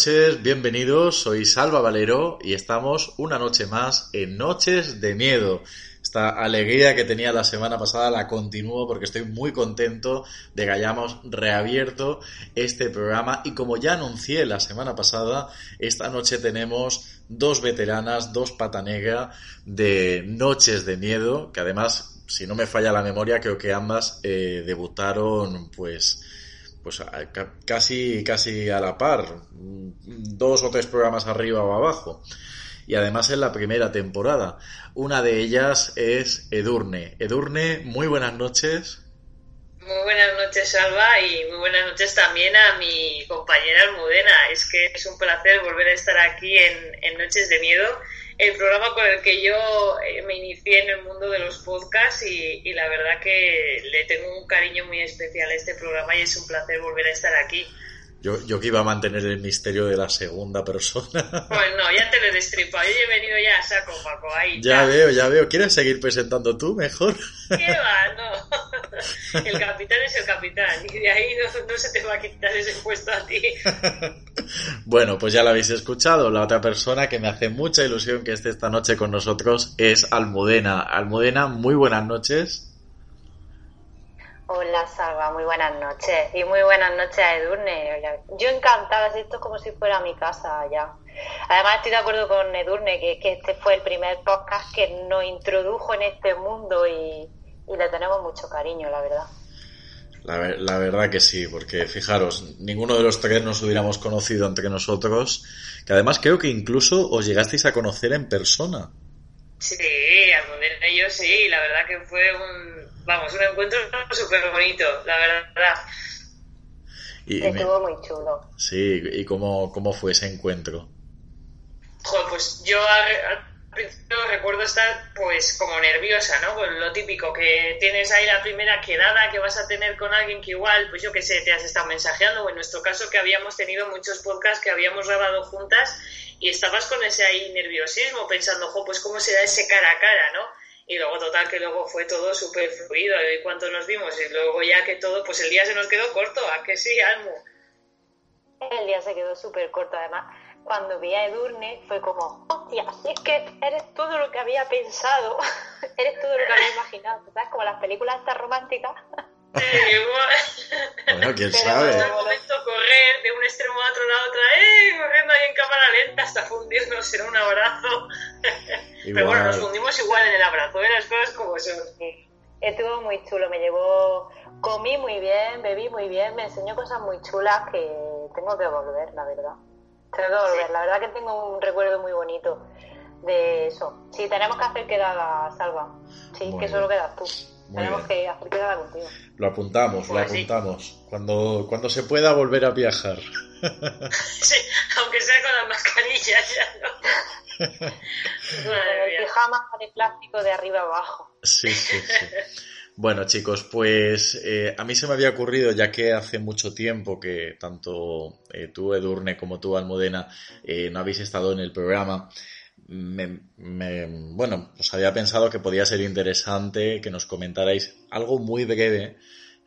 noches, bienvenidos, soy Salva Valero y estamos una noche más en Noches de Miedo. Esta alegría que tenía la semana pasada la continúo porque estoy muy contento de que hayamos reabierto este programa y como ya anuncié la semana pasada, esta noche tenemos dos veteranas, dos pata negra de Noches de Miedo, que además, si no me falla la memoria, creo que ambas eh, debutaron pues pues casi, casi a la par, dos o tres programas arriba o abajo. Y además en la primera temporada. Una de ellas es Edurne. Edurne, muy buenas noches. Muy buenas noches, Salva, y muy buenas noches también a mi compañera Almudena. Es que es un placer volver a estar aquí en, en Noches de Miedo el programa con el que yo eh, me inicié en el mundo de los podcasts y, la verdad que le tengo un cariño muy especial a este programa y es un placer volver a estar aquí. Yo, yo que iba a mantener el misterio de la segunda persona. Pues no, ya te lo he destripado. Yo he venido ya a saco, Paco. Ahí, ya, veo, ya veo. ¿Quieres seguir presentando tú mejor? ¿Qué va? No. El capitán es el capitán. Y de ahí no, se te va a quitar ese puesto a ti. Bueno, pues ya lo habéis escuchado. La otra persona que me hace mucha ilusión que esté esta noche con nosotros es Almudena. Almudena, muy buenas noches. Hola Salva, muy buenas noches. Y muy buenas noches a Edurne. Yo encantada, esto es como si fuera mi casa ya. Además estoy de acuerdo con Edurne, que, este fue el primer podcast que nos introdujo en este mundo y, le tenemos mucho cariño, la verdad. La, la, verdad que sí, porque fijaros, ninguno de los tres nos hubiéramos conocido entre nosotros, que además creo que incluso os llegasteis a conocer en persona. Sí, Almudena y yo sí, la verdad que fue un, vamos, un encuentro súper bonito, la verdad. Y Estuvo muy chulo. Sí, ¿y cómo, cómo fue ese encuentro? Joder, pues yo al, principio recuerdo estar pues como nerviosa, ¿no? Pues lo típico, que tienes ahí la primera quedada que vas a tener con alguien que igual, pues yo qué sé, te has estado mensajeando, o en nuestro caso que habíamos tenido muchos podcasts que habíamos grabado juntas y estabas con ese ahí nerviosismo pensando, jo, pues cómo será ese cara a cara, ¿no? Y luego, total, que luego fue todo súper fluido. Y cuánto nos vimos, y luego ya que todo, pues el día se nos quedó corto, ¿a que sí, Almu? El día se quedó súper corto, además. Cuando vi a Edurne fue como, hostia, es que eres todo lo que había pensado, eres todo lo que había imaginado, ¿sabes? Como las películas estas románticas. bueno, quién sabe. En momento correr de un extremo a otro lado, otra, ¡eh! Corriendo ahí en cámara lenta hasta fundirnos en un abrazo. Pero bueno, nos fundimos igual en el abrazo, ¿eh? las cosas como son. Estuvo muy chulo, me llevó, comí muy bien, bebí muy bien, me enseñó cosas muy chulas que tengo que volver, la verdad. Tengo que volver, la verdad que tengo un recuerdo muy bonito de eso. Sí, tenemos que hacer quedada, Salva. Sí, que solo quedas tú. tenemos que hacer quedada contigo. Lo apuntamos, lo pues apuntamos. Cuando, cuando se pueda volver a viajar. sí, aunque sea con la mascarilla ya, ¿no? el pijama de plástico de arriba abajo. Sí, sí, sí. Bueno, chicos, pues eh, a mí se me había ocurrido, ya que hace mucho tiempo que tanto eh, tú, Edurne, como tú, Almudena, eh, no habéis estado en el programa, me, bueno, os había pensado que podía ser interesante que nos comentarais algo muy breve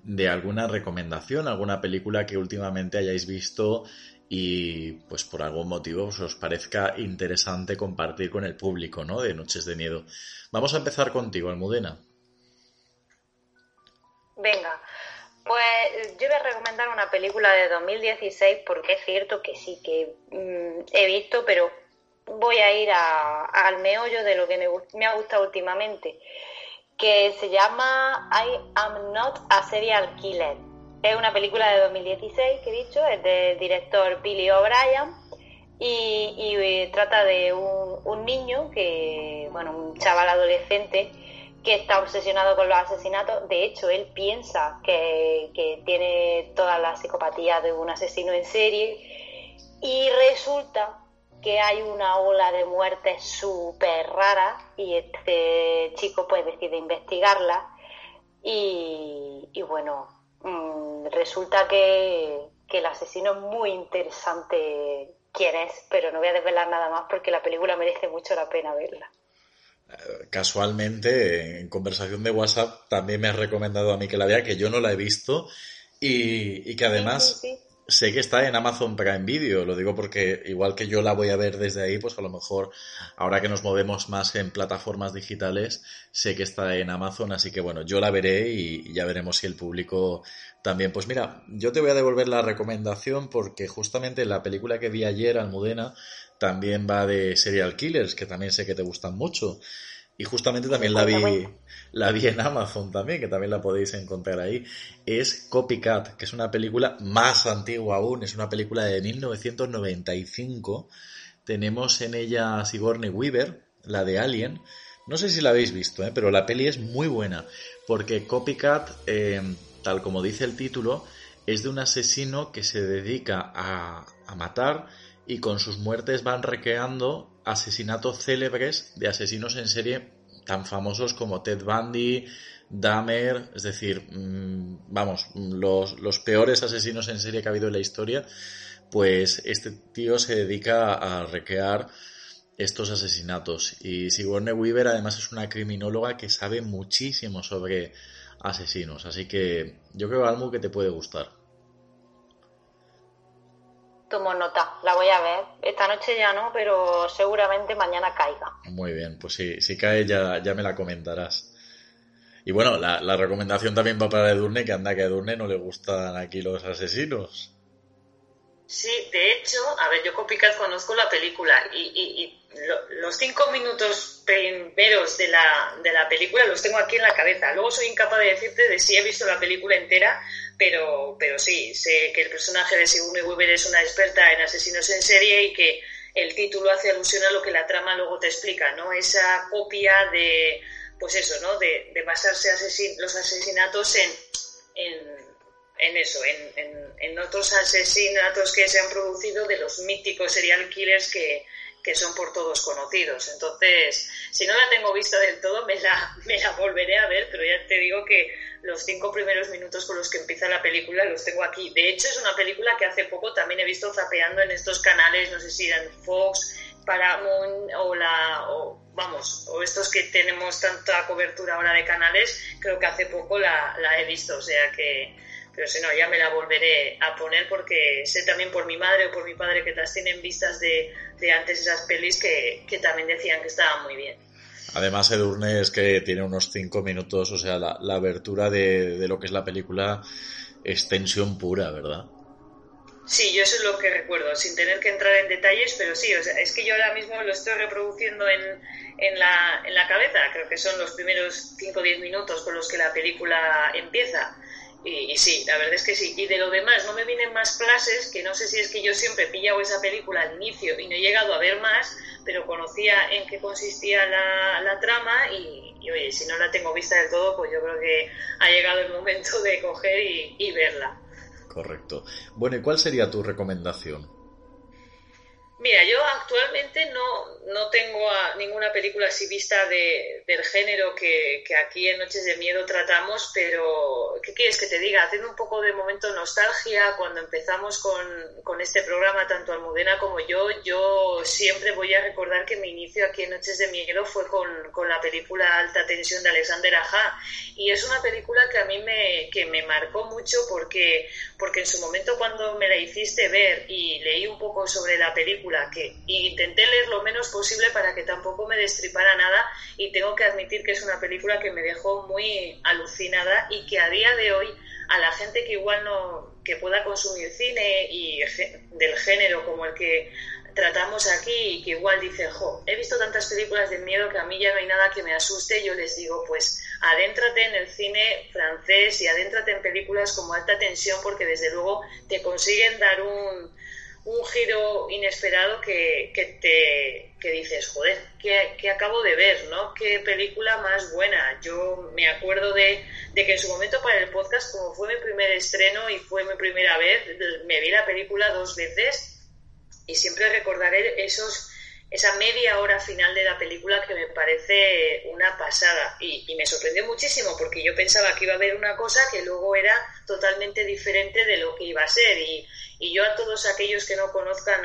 de alguna recomendación, alguna película que últimamente hayáis visto y pues por algún motivo os parezca interesante compartir con el público, ¿no? De Noches de Miedo. Vamos a empezar contigo, Almudena. Venga, pues yo voy a recomendar una película de 2016 porque es cierto que sí que mm, he visto, pero voy a ir al meollo de lo que me, ha gustado últimamente, que se llama I Am Not a Serial Killer. Es una película de 2016 que he dicho, es del director Billy O'Brien y, trata de un, niño que, bueno, un chaval adolescente que está obsesionado con los asesinatos. De hecho, él piensa que, tiene toda la psicopatía de un asesino en serie. Y resulta que hay una ola de muerte súper rara y este chico pues decide investigarla. Y, bueno, mm, resulta que, que el asesino es muy interesante quién es, pero no voy a desvelar nada más porque la película merece mucho la pena verla casualmente en conversación de WhatsApp también me has recomendado a mí que la vea, que yo no la he visto y, que además sé que está en Amazon Prime Video, lo digo porque igual que yo la voy a ver desde ahí, pues a lo mejor ahora que nos movemos más en plataformas digitales, sé que está en Amazon, así que bueno, yo la veré y ya veremos si el público también. Pues mira, yo te voy a devolver la recomendación porque justamente la película que vi ayer, Almudena, también va de serial killers, que también sé que te gustan mucho. Y justamente también la vi, la vi en Amazon también, que también la podéis encontrar ahí. Es Copycat, que es una película más antigua aún, es una película de 1995. Tenemos en ella Sigourney Weaver, la de Alien. No sé si la habéis visto, ¿eh? pero la peli es muy buena, porque Copycat, eh, tal como dice el título, es de un asesino que se dedica a, a matar y con sus muertes van recreando asesinatos célebres de asesinos en serie tan famosos como Ted Bundy, Dahmer, es decir, mm, vamos, los, peores asesinos en serie que ha habido en la historia, pues este tío se dedica a recrear estos asesinatos. Y Sigourney Weaver además es una criminóloga que sabe muchísimo sobre asesinos, así que yo creo, Almu, que te puede gustar tomo nota, la voy a ver. Esta noche ya no, pero seguramente mañana caiga. Muy bien, pues sí, si cae ya, ya me la comentarás. Y bueno, la, recomendación también va para Edurne, que anda que a Edurne no le gustan aquí los asesinos. Sí, de hecho, a ver, yo con Picard conozco la película y, los cinco minutos primeros de la, de la película los tengo aquí en la cabeza. Luego soy incapaz de decirte de si he visto la película entera pero, pero sí, sé que el personaje de Sigourney Weaver es una experta en asesinos en serie y que el título hace alusión a lo que la trama luego te explica, ¿no? Esa copia de, pues eso, ¿no? De, de basarse los asesinatos en, en, eso, en, en, en, otros asesinatos que se han producido de los míticos serial killers que, que son por todos conocidos. Entonces, si no la tengo vista del todo, me la, me la volveré a ver, pero ya te digo que los cinco primeros minutos con los que empieza la película los tengo aquí. De hecho, es una película que hace poco también he visto zapeando en estos canales, no sé si eran Fox, Paramount o la... O, vamos, o estos que tenemos tanta cobertura ahora de canales, creo que hace poco la, la he visto, o sea que pero si no, ya me la volveré a poner porque sé también por mi madre o por mi padre que las tienen vistas de, de antes esas pelis que, que, también decían que estaban muy bien. Además, Edurne es que tiene unos cinco minutos, o sea, la, la abertura de, de, lo que es la película es tensión pura, ¿verdad? Sí, yo eso es lo que recuerdo, sin tener que entrar en detalles, pero sí, o sea, es que yo ahora mismo lo estoy reproduciendo en, en, la, en la cabeza, creo que son los primeros 5 o 10 minutos con los que la película empieza. Y, sí, la verdad es que sí. Y de lo demás, no me vienen más clases, que no sé si es que yo siempre he pillado esa película al inicio y no he llegado a ver más, pero conocía en qué consistía la, la trama y, oye, si no la tengo vista del todo, pues yo creo que ha llegado el momento de coger y, y verla. Correcto. Bueno, ¿y cuál sería tu recomendación? Mira, yo actualmente no, no tengo ninguna película así vista de, del género que, que, aquí en Noches de Miedo tratamos, pero ¿qué quieres que te diga? Haciendo un poco de momento nostalgia, cuando empezamos con, con este programa, tanto Almudena como yo, yo siempre voy a recordar que mi inicio aquí en Noches de Miedo fue con, con la película Alta Tensión de Alexander Aja. Y es una película que a mí me, que me marcó mucho porque, porque en su momento cuando me la hiciste ver y leí un poco sobre la película, que intenté leer lo menos posible para que tampoco me destripara nada y tengo que admitir que es una película que me dejó muy alucinada y que a día de hoy a la gente que igual no que pueda consumir cine y del género como el que tratamos aquí y que igual dice, jo, he visto tantas películas de miedo que a mí ya no hay nada que me asuste, yo les digo, pues adéntrate en el cine francés y adéntrate en películas como alta tensión porque desde luego te consiguen dar un, un giro inesperado que, te que dices, joder, ¿qué, acabo de ver? ¿no? ¿Qué película más buena? Yo me acuerdo de, de, que en su momento para el podcast, como fue mi primer estreno y fue mi primera vez, me vi la película dos veces y siempre recordaré esos esa media hora final de la película que me parece una pasada. Y, me sorprendió muchísimo porque yo pensaba que iba a haber una cosa que luego era totalmente diferente de lo que iba a ser. Y, yo a todos aquellos que no conozcan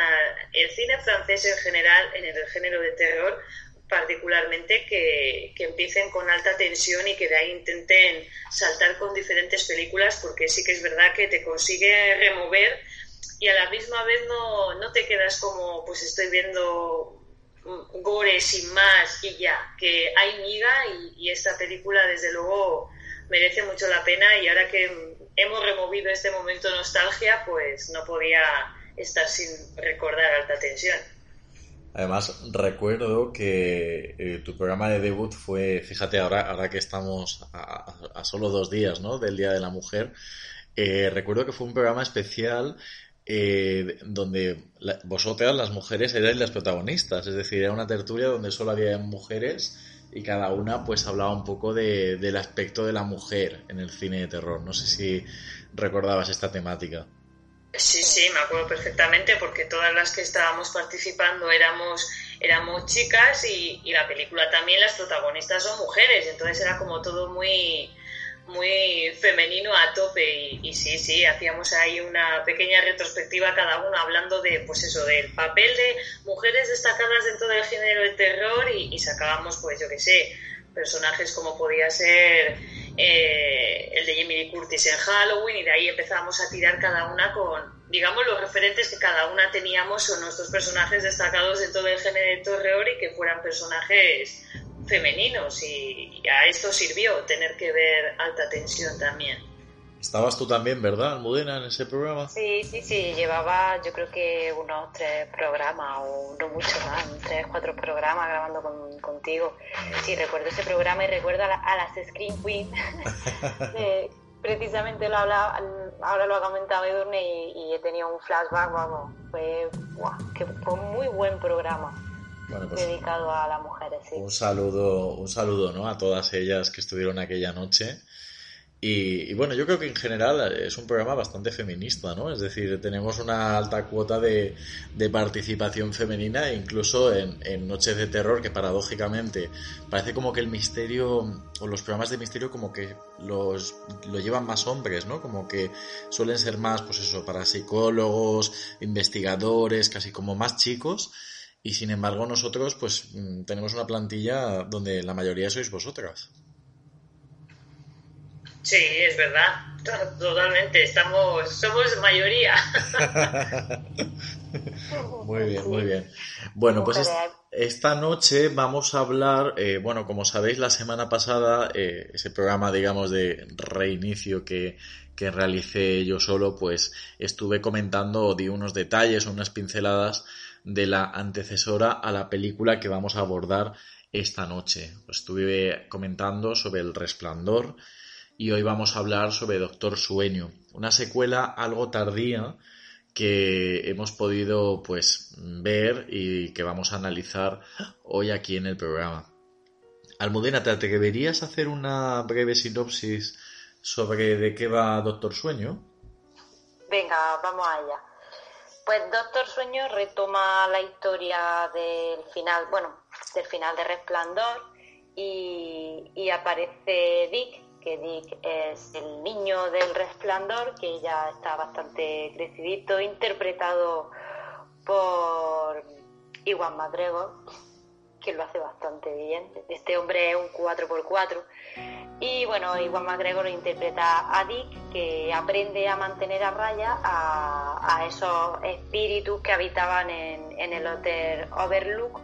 el cine francés en general en el género de terror particularmente que, que, empiecen con alta tensión y que de ahí intenten saltar con diferentes películas porque sí que es verdad que te consigue remover y a la misma vez no, no te quedas como pues estoy viendo gore sin más y ya, que hay miga y, esta película desde luego merece mucho la pena y ahora que hemos removido este momento de nostalgia, pues no podía estar sin recordar alta tensión. Además, recuerdo que eh, tu programa de debut fue, fíjate, ahora, ahora que estamos a, solo dos días ¿no? del Día de la Mujer, eh, recuerdo que fue un programa especial eh, donde vosotras, las mujeres, erais las protagonistas. Es decir, era una tertulia donde solo había mujeres y cada una pues hablaba un poco de, del aspecto de la mujer en el cine de terror. No sé si recordabas esta temática. Sí, sí, me acuerdo perfectamente porque todas las que estábamos participando éramos, éramos chicas y, y la película también las protagonistas son mujeres, entonces era como todo muy, muy femenino a tope y, sí, sí, hacíamos ahí una pequeña retrospectiva cada uno hablando de, pues eso, del papel de mujeres destacadas dentro del género de terror y, sacábamos, pues yo qué sé, personajes como podía ser eh, el de Jamie Lee Curtis en Halloween y de ahí empezábamos a tirar cada una con, digamos, los referentes que cada una teníamos o nuestros personajes destacados dentro del género de terror y que fueran personajes femeninos y, a esto sirvió tener que ver alta tensión también. Estabas tú también, ¿verdad, Almudena, en ese programa? Sí, sí, sí, llevaba yo creo que unos tres programas o no mucho más, tres, cuatro programas grabando contigo. Sí, recuerdo ese programa y recuerdo a, las Screen Queen. precisamente lo hablaba, ahora lo ha comentado Edurne y, he tenido un flashback, vamos, fue, que fue un muy buen programa. Pues dedicado a las mujeres. Sí. Un saludo, un saludo ¿no? a todas ellas que estuvieron aquella noche. Y, bueno, yo creo que en general es un programa bastante feminista, ¿no? Es decir, tenemos una alta cuota de, participación femenina, incluso en, Noches de Terror, que paradójicamente parece como que el misterio, o los programas de misterio como que los, lo llevan más hombres, ¿no? Como que suelen ser más, pues eso, para psicólogos, investigadores, casi como más chicos y sin embargo nosotros pues mm, tenemos una plantilla donde la mayoría sois vosotras. Sí, es verdad, totalmente, estamos, somos mayoría. muy bien, muy bien. Bueno, pues esta noche vamos a hablar, eh, bueno, como sabéis, la semana pasada, eh, ese programa, digamos, de reinicio que, que realicé yo solo, pues estuve comentando, di unos detalles, unas pinceladas de la antecesora a la película que vamos a abordar esta noche. Estuve comentando sobre El Resplandor y hoy vamos a hablar sobre Doctor Sueño, una secuela algo tardía que hemos podido pues ver y que vamos a analizar hoy aquí en el programa. Almudena, ¿te atreverías a hacer una breve sinopsis sobre de qué va Doctor Sueño? Venga, vamos allá. Pues Doctor Sueño retoma la historia del final, bueno, del final de Resplandor y, aparece Dick, que Dick es el niño del Resplandor, que ya está bastante crecidito, interpretado por Iwan McGregor, que lo hace bastante bien. Este hombre es un 4x4 y bueno, Iwan McGregor interpreta a Dick, que aprende a mantener a raya a, esos espíritus que habitaban en, el hotel Overlook.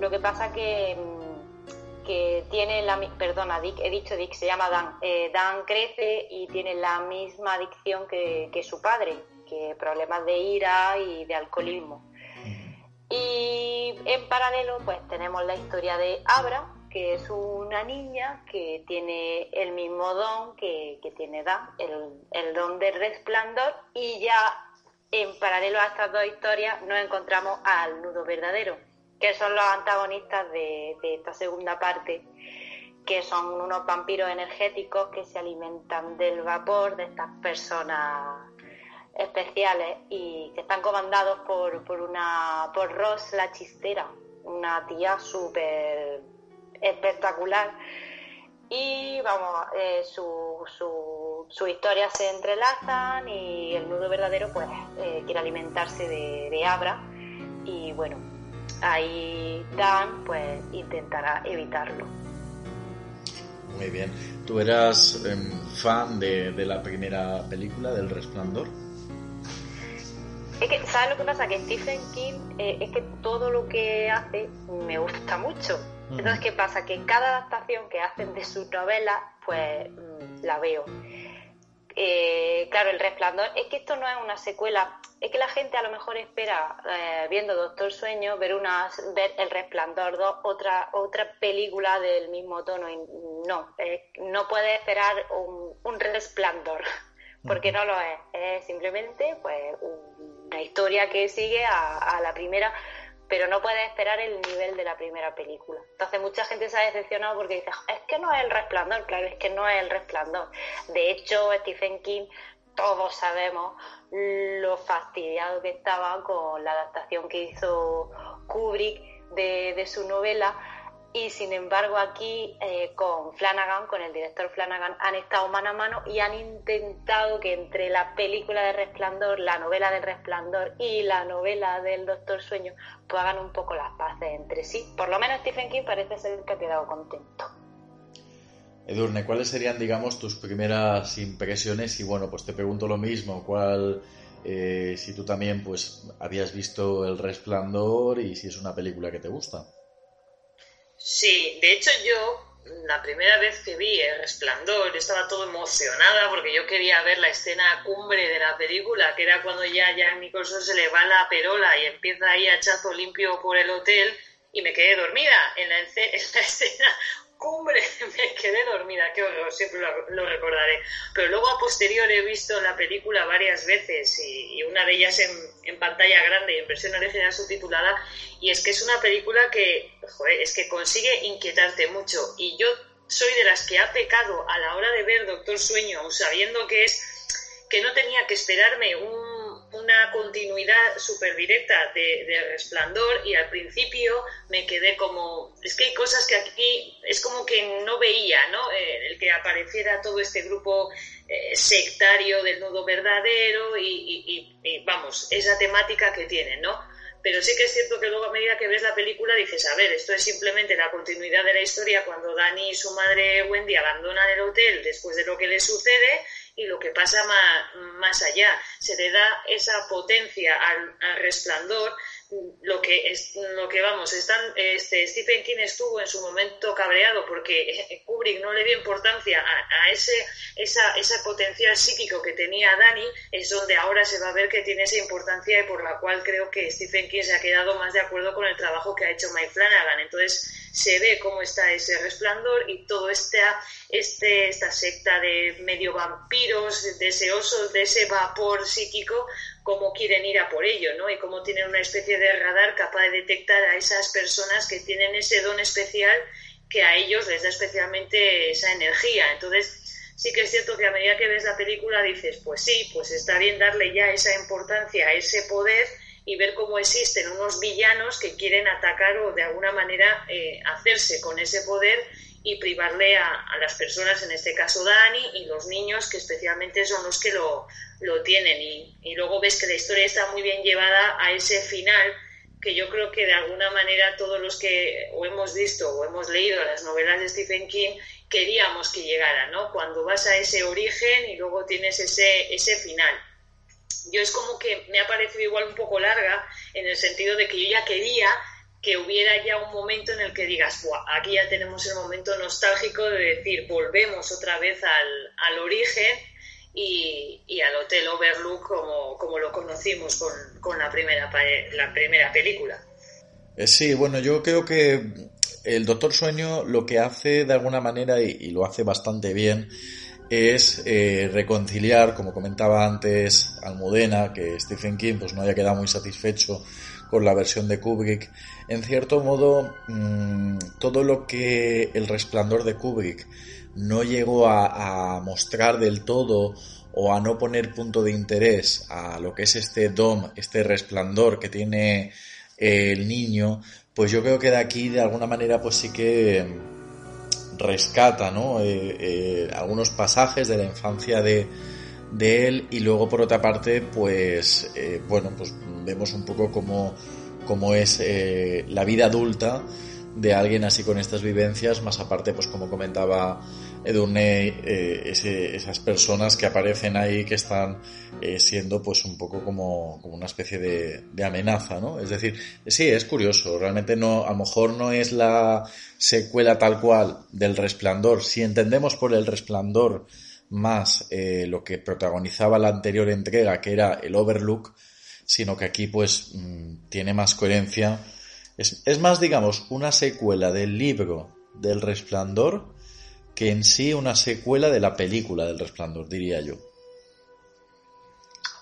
Lo que pasa que, mm, que tiene la... Perdona, Dick, he dicho Dick, se llama Dan. Eh, Dan crece y tiene la misma adicción que, que su padre, que problemas de ira y de alcoholismo. Y en paralelo, pues tenemos la historia de Abra, que es una niña que tiene el mismo don que, tiene Dan, el, don del resplandor, y ya en paralelo a estas dos historias nos encontramos al nudo verdadero, que son los antagonistas de, esta segunda parte, que son unos vampiros energéticos que se alimentan del vapor de estas personas especiales y que están comandados por, por una por Ross la chistera, una tía súper espectacular y vamos, eh, su, su, su, historia se entrelazan y el nudo verdadero pues eh, quiere alimentarse de, Abra y bueno, ahí Dan pues intentará evitarlo. Muy bien. ¿Tú eras em, fan de, de, la primera película, del Resplandor? Es que, ¿sabes lo que pasa? Que Stephen King eh, es que todo lo que hace me gusta mucho. Entonces, ¿qué pasa? Que cada adaptación que hacen de su novela, pues mm, la veo. Eh, claro, El Resplandor, es que esto no es una secuela, es que la gente a lo mejor espera, eh, viendo Doctor Sueño, ver, una, ver El Resplandor 2, otra, otra película del mismo tono, y no, no puede esperar un, resplandor, porque no lo es, es simplemente pues una historia que sigue a la primera, pero no puedes esperar el nivel de la primera película. Entonces mucha gente se ha decepcionado porque dice, es que no es el resplandor, claro, es que no es el resplandor. De hecho, Stephen King, todos sabemos lo fastidiado que estaba con la adaptación que hizo Kubrick de, de su novela y sin embargo aquí eh, con Flanagan, con el director Flanagan, han estado mano a mano y han intentado que entre la película de Resplandor, la novela de Resplandor y la novela del Doctor Sueño, pues hagan un poco las paces entre sí. Por lo menos Stephen King parece ser que ha quedado contento. Edurne, ¿cuáles serían, digamos, tus primeras impresiones? Y bueno, pues te pregunto lo mismo, ¿cuál, eh, si tú también, pues, habías visto El Resplandor y si es una película que te gusta? Sí, de hecho yo la primera vez que vi El Resplandor estaba todo emocionada porque yo quería ver la escena cumbre de la película, que era cuando ya Jack Nicholson se le va la perola y empieza ahí a chazo limpio por el hotel y me quedé dormida en la, en la escena cumbre me quedé dormida, qué horror, siempre lo, recordaré. Pero luego a posterior he visto la película varias veces y, una de ellas en, pantalla grande y en versión original subtitulada y es que es una película que, joder, es que consigue inquietarte mucho y yo soy de las que ha pecado a la hora de ver Doctor Sueño, sabiendo que es que no tenía que esperarme un una continuidad súper directa de, resplandor y al principio me quedé como, es que hay cosas que aquí es como que no veía, ¿no? Eh, el que apareciera todo este grupo eh, sectario del nudo verdadero y, vamos, esa temática que tienen, ¿no? Pero sí que es cierto que luego a medida que ves la película dices, a ver, esto es simplemente la continuidad de la historia cuando Dani y su madre Wendy abandonan el hotel después de lo que les sucede y lo que pasa más, allá. Se le da esa potencia al, resplandor lo que es lo que vamos están este Stephen King estuvo en su momento cabreado porque Kubrick no le dio importancia a, ese esa, esa potencial psíquico que tenía Dani es donde ahora se va a ver que tiene esa importancia y por la cual creo que Stephen King se ha quedado más de acuerdo con el trabajo que ha hecho Mike Flanagan. Entonces se ve cómo está ese resplandor y todo esta, este, esta secta de medio vampiros, deseosos de ese vapor psíquico, cómo quieren ir a por ello, ¿no? Y cómo tienen una especie de radar capaz de detectar a esas personas que tienen ese don especial que a ellos les da especialmente esa energía. Entonces, sí que es cierto que a medida que ves la película dices, pues sí, pues está bien darle ya esa importancia a ese poder y ver cómo existen unos villanos que quieren atacar o de alguna manera eh, hacerse con ese poder y privarle a, las personas, en este caso Dani, y los niños, que especialmente son los que lo, lo tienen. Y, y, luego ves que la historia está muy bien llevada a ese final, que yo creo que de alguna manera todos los que o hemos visto o hemos leído las novelas de Stephen King queríamos que llegara, ¿no? Cuando vas a ese origen y luego tienes ese, ese final yo es como que me ha parecido igual un poco larga en el sentido de que yo ya quería que hubiera ya un momento en el que digas, aquí ya tenemos el momento nostálgico de decir, volvemos otra vez al, al origen y, y, al Hotel Overlook como, como lo conocimos con, con la, primera, la primera película. Eh, sí, bueno, yo creo que el Doctor Sueño lo que hace de alguna manera, y lo hace bastante bien, es eh, reconciliar, como comentaba antes Almudena, que Stephen King pues no haya quedado muy satisfecho con la versión de Kubrick. En cierto modo, mm, todo lo que el resplandor de Kubrick no llegó a, mostrar del todo o a no poner punto de interés a lo que es este dom, este resplandor que tiene eh, el niño, pues yo creo que de aquí de alguna manera pues sí que rescata ¿no? Eh, eh, algunos pasajes de la infancia de, de, él y luego por otra parte pues bueno pues vemos un poco cómo, cómo es la vida adulta de alguien así con estas vivencias, más aparte, pues como comentaba Edurne, eh, esas personas que aparecen ahí que están eh, siendo pues un poco como, como una especie de, de, amenaza, ¿no? Es decir, sí, es curioso, realmente no, a lo mejor no es la secuela tal cual del resplandor. Si entendemos por el resplandor más eh, lo que protagonizaba la anterior entrega, que era el Overlook, sino que aquí pues mm, tiene más coherencia es, más, digamos, una secuela del libro del Resplandor que en sí una secuela de la película del Resplandor, diría yo.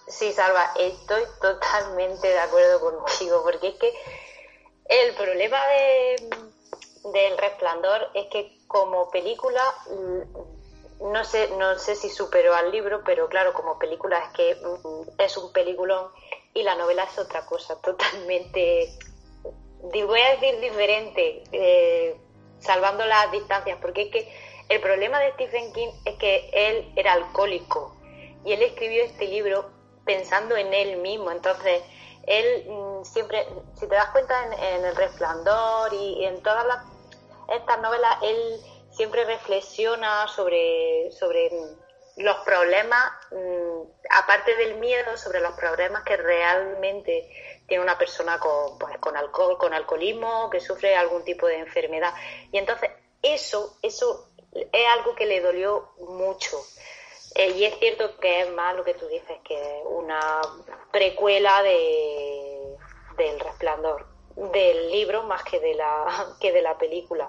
Sí, Salva, estoy totalmente de acuerdo contigo, porque es que el problema de, del Resplandor es que como película, mm, no sé, no sé si superó al libro, pero claro, como película es que mm, es un peliculón y la novela es otra cosa, totalmente voy a decir diferente, eh, salvando las distancias, porque es que el problema de Stephen King es que él era alcohólico y él escribió este libro pensando en él mismo. Entonces, él mm, siempre, si te das cuenta en, El Resplandor y, en todas las, estas novelas, él siempre reflexiona sobre, sobre los problemas, mm, aparte del miedo, sobre los problemas que realmente tiene una persona con, pues, con alcohol, con alcoholismo, que sufre algún tipo de enfermedad. Y entonces eso, eso es algo que le dolió mucho. Eh, y es cierto que es más lo que tú dices, que una precuela de, del resplandor, del libro más que de la, que de la película.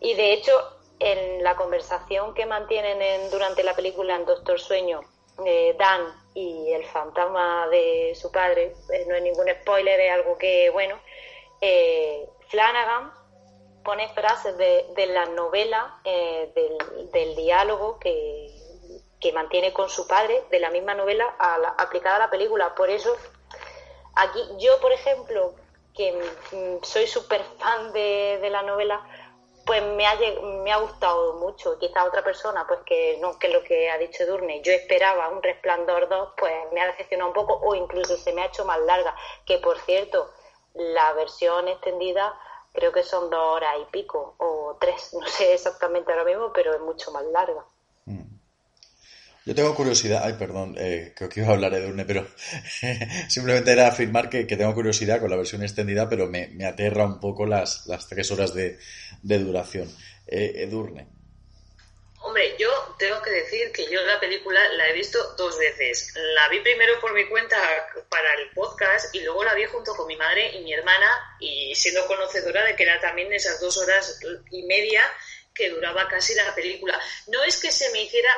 Y de hecho, en la conversación que mantienen en, durante la película en Doctor Sueño, eh, Dan y el fantasma de su padre, eh, no es ningún spoiler, es algo que, bueno, eh, Flanagan pone frases de, de la novela, del, diálogo que, mantiene con su padre, de la misma novela aplicada a la película. Por eso, aquí yo, por ejemplo, que mm, soy súper fan de, de la novela, pues me ha, me ha gustado mucho. Quizá otra persona, pues que no, que lo que ha dicho Durne, yo esperaba un Resplandor 2, pues me ha decepcionado un poco o incluso se me ha hecho más larga. Que por cierto, la versión extendida creo que son dos horas y pico o tres, no sé exactamente ahora mismo, pero es mucho más larga. Yo tengo curiosidad, ay, perdón, eh, creo que iba a hablar Edurne, pero simplemente era afirmar que, tengo curiosidad con la versión extendida, pero me, aterra un poco las, las tres horas de, duración. Eh, Edurne. Hombre, yo tengo que decir que yo la película la he visto dos veces. La vi primero por mi cuenta para el podcast y luego la vi junto con mi madre y mi hermana y siendo conocedora de que era también esas dos horas y media que duraba casi la película. No es que se me hiciera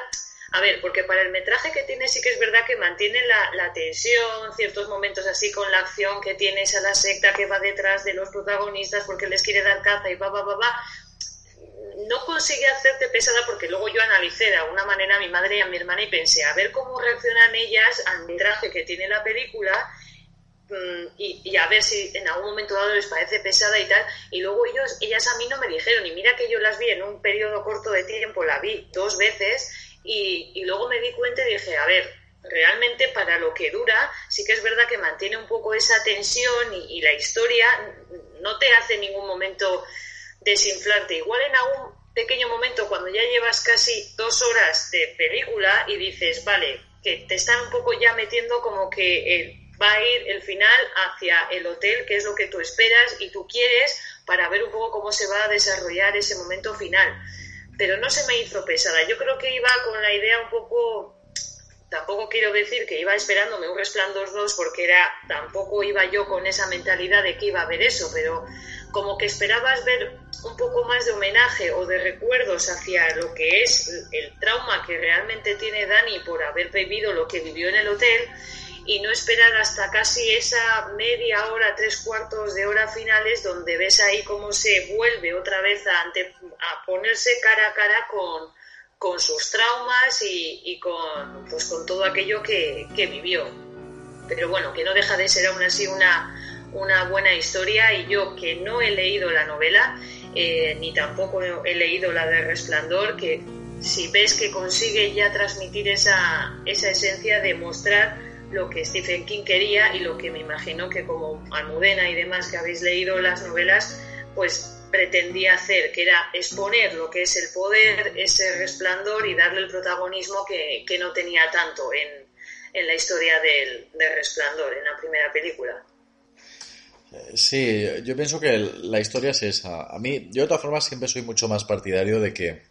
a ver, porque para el metraje que tiene sí que es verdad que mantiene la, tensión, ciertos momentos así con la acción que tienes a la secta que va detrás de los protagonistas porque les quiere dar caza y va, va, va, va. No consigue hacerte pesada porque luego yo analicé de alguna manera a mi madre y a mi hermana y pensé a ver cómo reaccionan ellas al metraje que tiene la película mm, y, y, a ver si en algún momento dado les parece pesada y tal. Y luego ellos, ellas a mí no me dijeron, y mira que yo las vi en un periodo corto de tiempo, la vi dos veces y, luego me di cuenta y dije, a ver, realmente para lo que dura, sí que es verdad que mantiene un poco esa tensión y, la historia no te hace en ningún momento desinflarte. Igual en algún pequeño momento, cuando ya llevas casi dos horas de película y dices, vale, que te están un poco ya metiendo como que va a ir el final hacia el hotel, que es lo que tú esperas y tú quieres, para ver un poco cómo se va a desarrollar ese momento final pero no se me hizo pesada. Yo creo que iba con la idea un poco, tampoco quiero decir que iba esperándome un Resplandor 2 porque era, tampoco iba yo con esa mentalidad de que iba a ver eso, pero como que esperabas ver un poco más de homenaje o de recuerdos hacia lo que es el trauma que realmente tiene Dani por haber vivido lo que vivió en el hotel y no esperar hasta casi esa media hora, tres cuartos de hora finales donde ves ahí cómo se vuelve otra vez a, ante, a ponerse cara a cara con, con sus traumas y, con, pues, con todo aquello que, que, vivió. Pero bueno, que no deja de ser aún así una, una buena historia y yo que no he leído la novela, eh, ni tampoco he leído la de Resplandor, que si ves que consigue ya transmitir esa, esa esencia de mostrar lo que Stephen King quería y lo que me imagino que como Almudena y demás que habéis leído las novelas, pues pretendía hacer, que era exponer lo que es el poder, ese resplandor y darle el protagonismo que, no tenía tanto en, en la historia del, resplandor, en la primera película. Sí, yo pienso que la historia es esa. A mí, yo de todas formas siempre soy mucho más partidario de que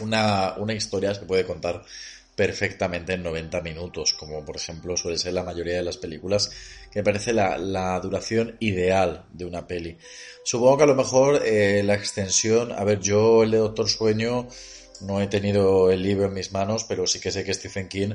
una, una historia se puede contar perfectamente en 90 minutos, como por ejemplo suele ser la mayoría de las películas, que me parece la, duración ideal de una peli. Supongo que a lo mejor eh, la extensión, a ver, yo el de Doctor Sueño no he tenido el libro en mis manos, pero sí que sé que Stephen King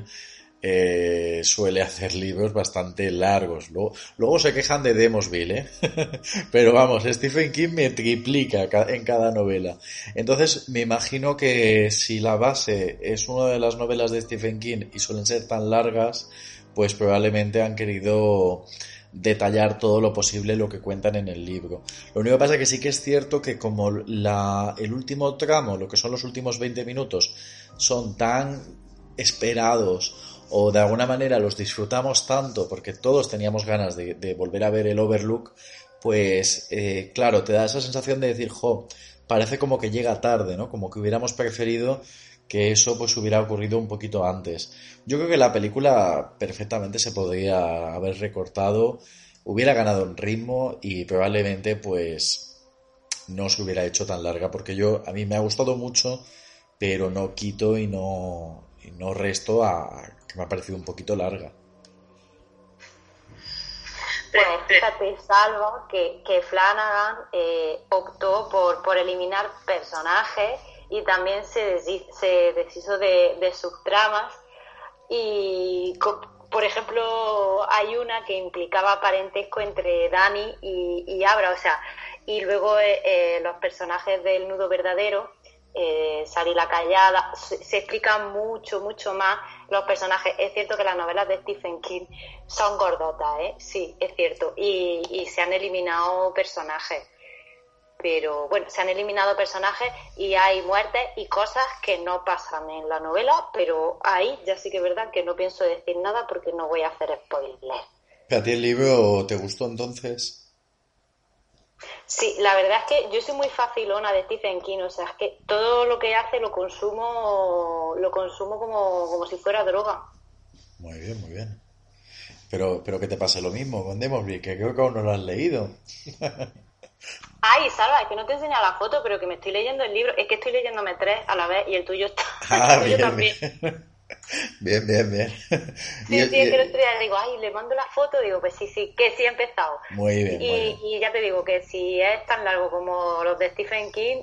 eh, suele hacer libros bastante largos. Luego, se quejan de Demosville, ¿eh? pero vamos, Stephen King me triplica en cada novela. Entonces me imagino que si la base es una de las novelas de Stephen King y suelen ser tan largas, pues probablemente han querido detallar todo lo posible lo que cuentan en el libro. Lo único que pasa que sí que es cierto que como la, el último tramo, lo que son los últimos 20 minutos, son tan esperados o de alguna manera los disfrutamos tanto porque todos teníamos ganas de, volver a ver el Overlook, pues eh, claro, te da esa sensación de decir, jo, parece como que llega tarde, ¿no? Como que hubiéramos preferido que eso pues hubiera ocurrido un poquito antes. Yo creo que la película perfectamente se podría haber recortado, hubiera ganado en ritmo y probablemente pues no se hubiera hecho tan larga porque yo a mí me ha gustado mucho, pero no quito y no y no resto a me ha parecido un poquito larga. Pues fíjate, salvo que, que Flanagan eh, optó por, por eliminar personajes y también se, se deshizo de, sus tramas y por ejemplo hay una que implicaba parentesco entre Dani y, Abra o sea y luego eh, eh, los personajes del nudo verdadero eh, la Callada, se, se, explican mucho, mucho más los personajes. Es cierto que las novelas de Stephen King son gordotas, ¿eh? Sí, es cierto. Y, y se han eliminado personajes. Pero bueno, se han eliminado personajes y hay muertes y cosas que no pasan en la novela, pero ahí ya sí que es verdad que no pienso decir nada porque no voy a hacer spoiler. ¿A ti el libro te gustó entonces? Sí, la verdad es que yo soy muy facilona de Stephen King, o sea, es que todo lo que hace lo consumo, lo consumo como, como si fuera droga. Muy bien, muy bien. Pero, pero que te pase lo mismo con que creo que aún no lo has leído. Ay, Salva, es que no te enseña la foto, pero que me estoy leyendo el libro. Es que estoy leyéndome tres a la vez y el tuyo está. Ah, el tuyo también. Bien, bien, bien. Sí, sí, es que el otro día digo, ay, le mando la foto, digo, pues sí, sí, que sí he empezado. Muy bien. Y, ya te digo que si es tan largo como los de Stephen King,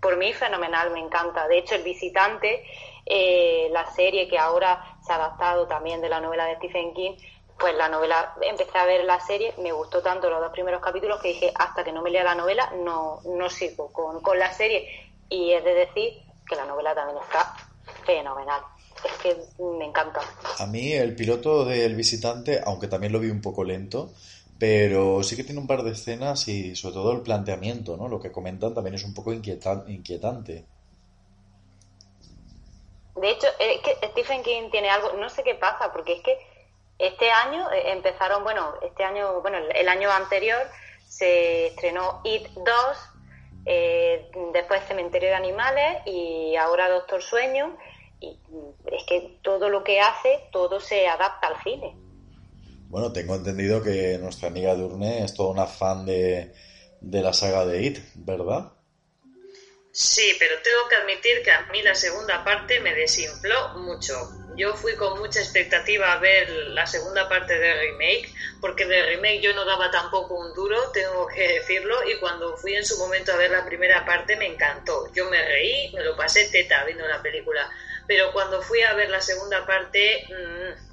por mí fenomenal, me encanta. De hecho, El Visitante, eh, la serie que ahora se ha adaptado también de la novela de Stephen King, pues la novela, empecé a ver la serie, me gustó tanto los dos primeros capítulos que dije, hasta que no me lea la novela, no, no sigo con, con la serie. Y es de decir que la novela también está fenomenal es que me encanta. A mí el piloto del visitante, aunque también lo vi un poco lento, pero sí que tiene un par de escenas y sobre todo el planteamiento, ¿no? Lo que comentan también es un poco inquietante. De hecho, es que Stephen King tiene algo, no sé qué pasa, porque es que este año eh, empezaron, bueno, este año, bueno, el año anterior se estrenó It 2, eh, después Cementerio de Animales y ahora Doctor Sueño y es que todo lo que hace, todo se adapta al cine. Bueno, tengo entendido que nuestra amiga Durne es toda una fan de, de la saga de It, ¿verdad? Sí, pero tengo que admitir que a mí la segunda parte me desinfló mucho. yo fui con mucha expectativa a ver la segunda parte del remake, porque de remake yo no daba tampoco un duro, tengo que decirlo, y cuando fui en su momento a ver la primera parte me encantó. Yo me reí, me lo pasé teta viendo la película, pero cuando fui a ver la segunda parte... Mmm,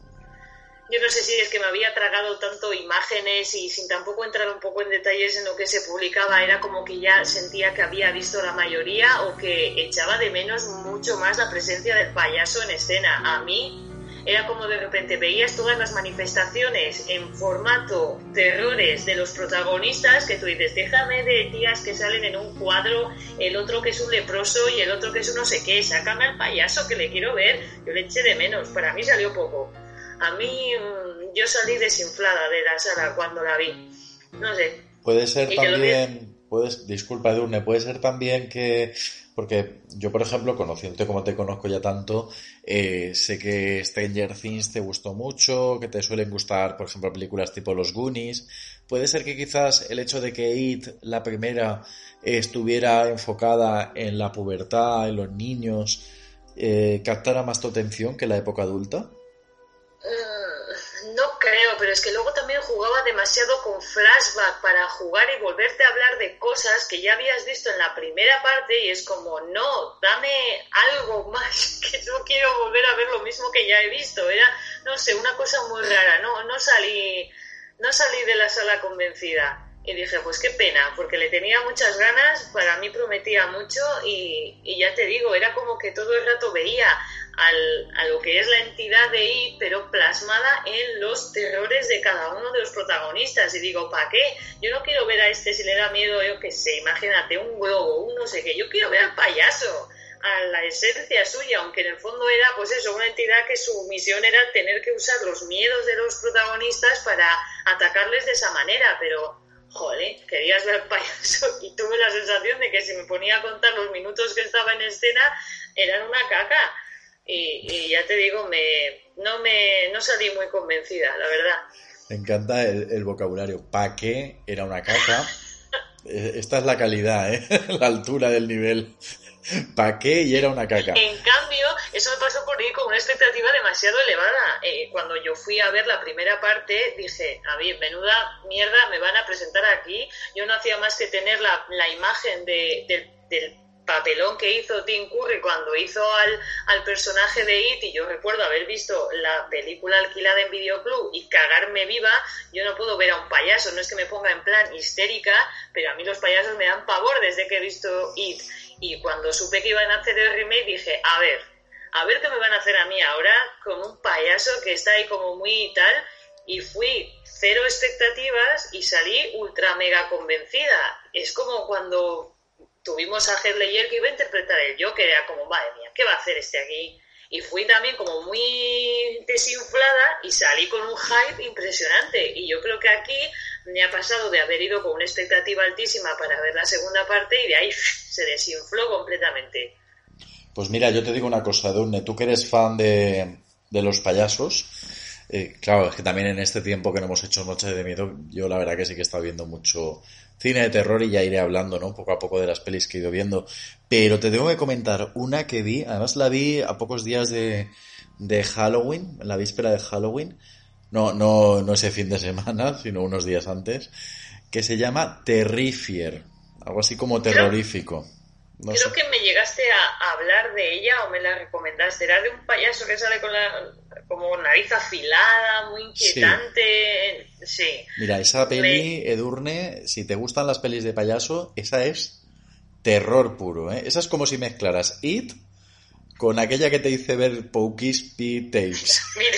yo no sé si es que me había tragado tanto imágenes y sin tampoco entrar un poco en detalles en lo que se publicaba, era como que ya sentía que había visto la mayoría o que echaba de menos mucho más la presencia del payaso en escena. A mí era como de repente veías todas las manifestaciones en formato terrores de los protagonistas que tú dices, déjame de tías que salen en un cuadro, el otro que es un leproso y el otro que es un no sé qué, sácame al payaso que le quiero ver, yo le eché de menos, para mí salió poco. A mí mm, yo salí desinflada de la sala cuando la vi. No sé. Puede ser también, puedes, disculpa Edurne, puede ser también que, porque yo por ejemplo, conociéndote como te conozco ya tanto, eh, sé que Stranger Things te gustó mucho, que te suelen gustar, por ejemplo, películas tipo Los Goonies. Puede ser que quizás el hecho de que It, la primera, estuviera enfocada en la pubertad, en los niños, eh, captara más tu atención que la época adulta. Mm, no creo, pero es que luego también jugaba demasiado con flashback para jugar y volverte a hablar de cosas que ya habías visto en la primera parte y es como, no, dame algo más, que no quiero volver a ver lo mismo que ya he visto. Era, no sé, una cosa muy rara, no, no salí, no salí de la sala convencida. Y dije, pues qué pena, porque le tenía muchas ganas, para mí prometía mucho y, y ya te digo, era como que todo el rato veía al, a lo que es la entidad de I, pero plasmada en los terrores de cada uno de los protagonistas. Y digo, ¿para qué? Yo no quiero ver a este si le da miedo, yo qué sé, imagínate, un globo, un no sé qué. Yo quiero ver al payaso, a la esencia suya, aunque en el fondo era, pues eso, una entidad que su misión era tener que usar los miedos de los protagonistas para atacarles de esa manera, pero joder, querías ver payaso y tuve la sensación de que si me ponía a contar los minutos que estaba en escena, eran una caca. Y, ya te digo, me, no, me, no salí muy convencida, la verdad. Me encanta el, vocabulario. ¿Pa qué? Era una caca. Eh, esta es la calidad, ¿eh? la altura del nivel. ¿Pa qué? Y era una caca. En cambio, eso me pasó por ir con una expectativa demasiado elevada. Eh, cuando yo fui a ver la primera parte, dije, a ver, menuda mierda me van a presentar aquí. Yo no hacía más que tener la, la imagen de, del papelón que hizo Tim Curry cuando hizo al, al personaje de It y yo recuerdo haber visto la película alquilada en videoclub y cagarme viva, yo no puedo ver a un payaso, no es que me ponga en plan histérica, pero a mí los payasos me dan pavor desde que he visto It y cuando supe que iban a hacer el remake dije, a ver, a ver qué me van a hacer a mí ahora con un payaso que está ahí como muy tal y fui cero expectativas y salí ultra mega convencida. Es como cuando tuvimos a Heath que iba a interpretar el Joker, era como, madre mía, ¿qué va a hacer este aquí? Y fui también como muy desinflada y salí con un hype impresionante. Y yo creo que aquí me ha pasado de haber ido con una expectativa altísima para ver la segunda parte y de ahí se desinfló completamente. Pues mira, yo te digo una cosa, Dunne, tú que eres fan de, de los payasos, eh, claro, es que también en este tiempo que no hemos hecho Noche de Miedo, yo la verdad que sí que he estado viendo mucho cine de terror y ya iré hablando, ¿no? Poco a poco de las pelis que he ido viendo. Pero te tengo que comentar una que vi, además la vi a pocos días de, de Halloween, la víspera de Halloween. No, no, no ese fin de semana, sino unos días antes, que se llama Terrifier, algo así como terrorífico. Creo que me llegaste a, hablar de ella o me la recomendaste. Era de un payaso que sale con la como nariz afilada, muy inquietante. Sí. Mira, esa peli, Edurne, si te gustan las pelis de payaso, esa es terror puro. ¿eh? Esa es como si mezclaras It con aquella que te hice ver Pokispi Tapes. Mira,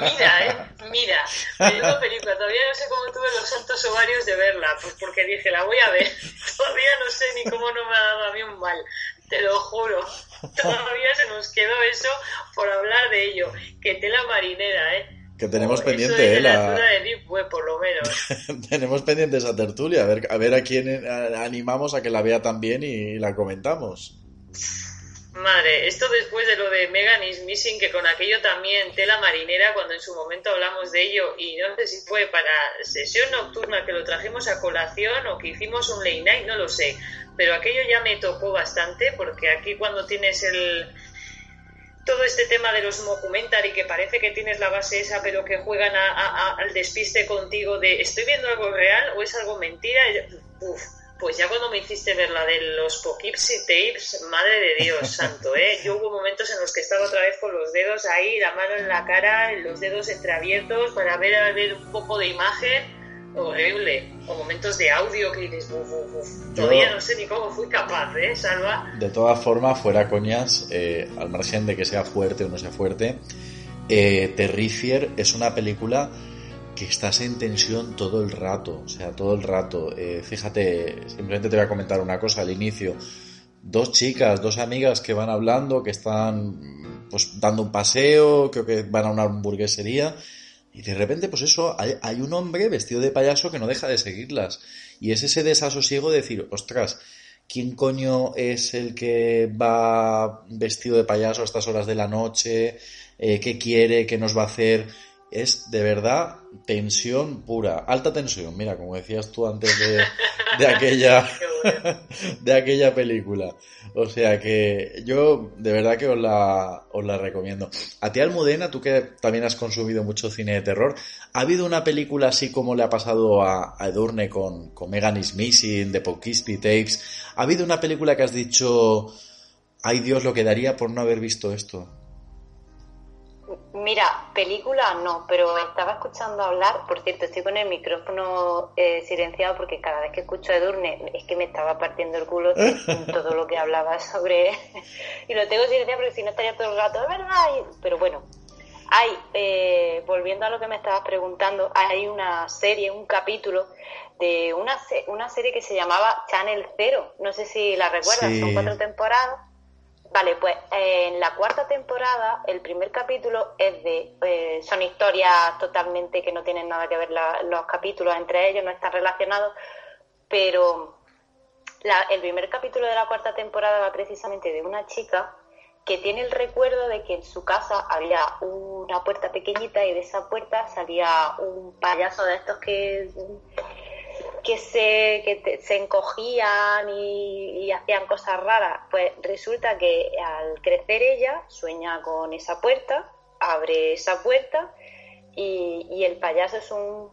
mira, eh, mira. Menudo película. Todavía no sé cómo tuve los santos ovarios de verla, pues porque dije, la voy a ver. Todavía no sé ni cómo no me ha dado a mí un mal. Te lo juro. Todavía se nos quedó eso por hablar de ello. Que tela marinera, ¿eh? Que tenemos pendiente, ¿eh? La... de Deep Web, por lo menos. tenemos pendiente esa tertulia, a ver, a ver a quién animamos a que la vea también y la comentamos. Madre, esto después de lo de Megan is Missing, que con aquello también tela marinera, cuando en su momento hablamos de ello, y no sé si fue para sesión nocturna que lo trajimos a colación o que hicimos un late night, no lo sé, pero aquello ya me tocó bastante, porque aquí cuando tienes el todo este tema de los y que parece que tienes la base esa, pero que juegan al despiste contigo de ¿estoy viendo algo real o es algo mentira? Uf, pues ya cuando me hiciste ver la de los Poughkeepsie Tapes, madre de Dios santo, ¿eh? Yo hubo momentos en los que estaba otra vez con los dedos ahí, la mano en la cara, los dedos entreabiertos para ver, a ver un poco de imagen. Horrible. O momentos de audio que dices, uf, uf, Todavía no sé ni cómo fui capaz, ¿eh, Salva? De todas formas, fuera coñas, eh, al margen de que sea fuerte o no sea fuerte, eh, Terrifier es una película que estás en tensión todo el rato, o sea, todo el rato. Eh, fíjate, simplemente te voy a comentar una cosa al inicio. Dos chicas, dos amigas que van hablando, que están pues dando un paseo, creo que van a una hamburguesería, y de repente, pues eso, hay, un hombre vestido de payaso que no deja de seguirlas. Y es ese desasosiego de decir, ostras, ¿quién coño es el que va vestido de payaso a estas horas de la noche? Eh, ¿Qué quiere? ¿Qué nos va a hacer? Es de verdad tensión pura, alta tensión, mira, como decías tú antes de, de aquella de aquella película. O sea que yo de verdad que os la, os la recomiendo. A ti Almudena, tú que también has consumido mucho cine de terror, ¿ha habido una película así como le ha pasado a, Edurne con, con Megan is Missing, The Poughkeepsie Tapes? ¿Ha habido una película que has dicho, ay Dios, lo que daría por no haber visto esto? Mira, película no, pero estaba escuchando hablar, por cierto, estoy con el micrófono eh, silenciado porque cada vez que escucho a Edurne es que me estaba partiendo el culo todo lo que hablaba sobre... y lo tengo silenciado porque si no estaría todo el rato, de verdad, pero bueno, hay, eh, volviendo a lo que me estabas preguntando, hay una serie, un capítulo de una, una serie que se llamaba Channel Zero, no sé si la recuerdas, son cuatro temporadas Vale, pues eh, en la cuarta temporada, el primer capítulo es de. Eh, son historias totalmente que no tienen nada que ver los capítulos entre ellos, no están relacionados, pero el primer capítulo de la cuarta temporada va precisamente de una chica que tiene el recuerdo de que en su casa había una puerta pequeñita y de esa puerta salía un payaso de estos que que se, que se encogían y, hacían cosas raras. Pues resulta que al crecer ella sueña con esa puerta, abre esa puerta y, el payaso es un,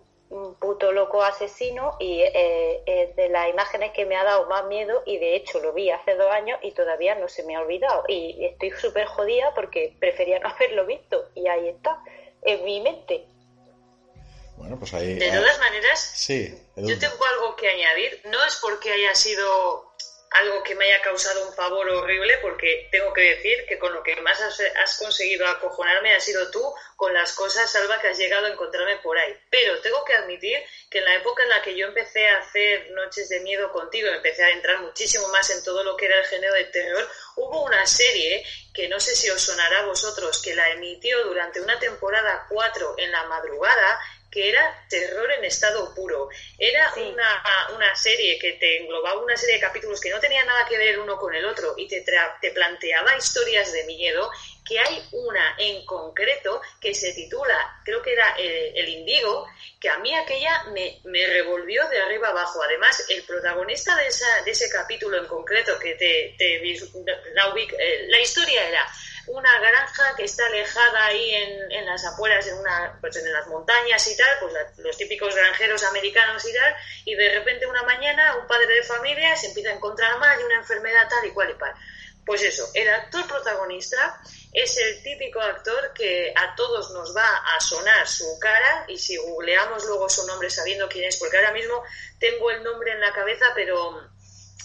puto loco asesino y eh, es de las imágenes que me ha dado más miedo y de hecho lo vi hace dos años y todavía no se me ha olvidado y estoy súper jodida porque prefería no haberlo visto y ahí está, en mi mente. Bueno, pues ahí. De todas maneras, sí, yo tengo algo que añadir. No es porque haya sido algo que me haya causado un favor horrible, porque tengo que decir que con lo que más has, conseguido acojonarme ha sido tú con las cosas salva que has llegado a encontrarme por ahí. Pero tengo que admitir que en la época en la que yo empecé a hacer Noches de Miedo contigo, empecé a entrar muchísimo más en todo lo que era el género de terror, hubo una serie que no sé si os sonará a vosotros, que la emitió durante una temporada 4 en la madrugada, que era terror en estado puro. Era una, una, serie que te englobaba una serie de capítulos que no tenían nada que ver uno con el otro y te, te planteaba historias de miedo, que hay una en concreto que se titula, creo que era El, Indigo, que a mí aquella me, me, revolvió de arriba abajo. Además, el protagonista de, esa, de ese capítulo en concreto, que te, te la, eh, la historia era una granja que está alejada ahí en, en las afueras, en, una, pues en las montañas y tal, pues los típicos granjeros americanos y tal, y de repente una mañana un padre de familia se empieza a encontrar mal y una enfermedad tal y cual y cual. Pues eso, el actor protagonista es el típico actor que a todos nos va a sonar su cara y si googleamos luego su nombre sabiendo quién es, porque ahora mismo tengo el nombre en la cabeza pero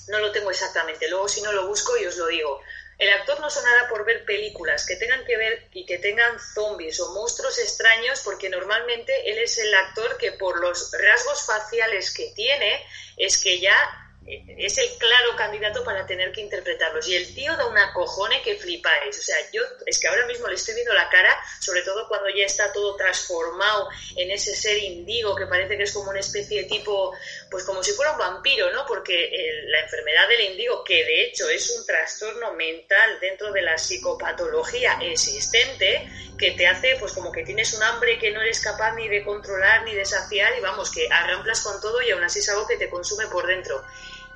no lo tengo exactamente, luego si no lo busco y os lo digo. El actor no sonará por ver películas que tengan que ver y que tengan zombies o monstruos extraños, porque normalmente él es el actor que por los rasgos faciales que tiene, es que ya es el claro candidato para tener que interpretarlos. Y el tío da una cojone que flipáis. O sea, yo es que ahora mismo le estoy viendo la cara, sobre todo cuando ya está todo transformado en ese ser indigo que parece que es como una especie de tipo, pues como si fuera un vampiro, ¿no? Porque eh, la enfermedad del indigo, que de hecho es un trastorno mental dentro de la psicopatología existente, que te hace pues como que tienes un hambre que no eres capaz ni de controlar ni de saciar y vamos, que arramplas con todo y aún así es algo que te consume por dentro.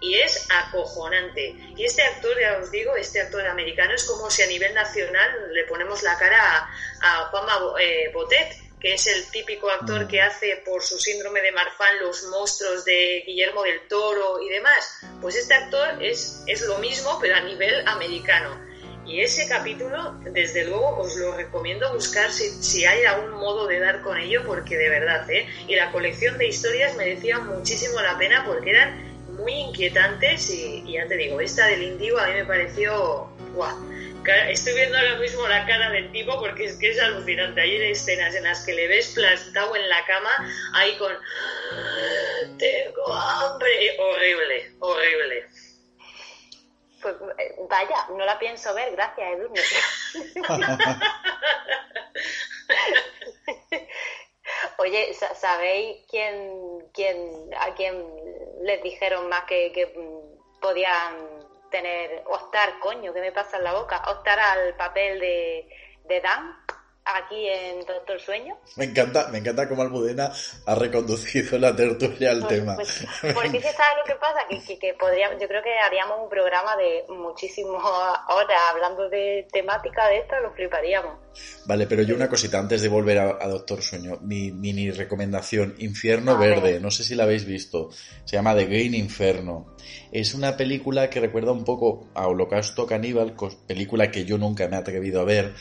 Y es acojonante. Y este actor, ya os digo, este actor americano es como si a nivel nacional le ponemos la cara a, Juanma eh, Botet, que es el típico actor que mm. hace por su síndrome de Marfan los monstruos de Guillermo del Toro y demás. Pues este actor es, es lo mismo, pero a nivel americano. Y ese capítulo, desde luego, os lo recomiendo buscar si, si, hay algún modo de dar con ello, porque de verdad, ¿eh? Y la colección de historias merecía muchísimo la pena porque eran muy inquietantes y, ya te digo, esta del indigo a mí me pareció... ¡guau! Estoy viendo ahora mismo la cara del tipo porque es que es alucinante. Hay escenas en las que le ves plantado en la cama ahí con... Tengo hambre. Horrible, horrible. Pues eh, vaya, no la pienso ver, gracias Edurne. Oye, ¿sabéis quién, quién, a quién les dijeron más que, que podían tener, optar, coño, ¿qué me pasa en la boca? Optar al papel de, de Dan aquí en Doctor Sueño. Me encanta, me encanta cómo Almudena ha reconducido la tertulia al pues, tema. Pues, porque si sabes lo que pasa, que, que, podríamos, yo creo que haríamos un programa de muchísimas horas hablando de temática de esto, lo fliparíamos. Vale, pero yo una cosita antes de volver a, Doctor Sueño, mi mini recomendación, Infierno Verde, no sé si la habéis visto, se llama The Green Inferno. Es una película que recuerda un poco a Holocausto Caníbal, película que yo nunca me he atrevido a ver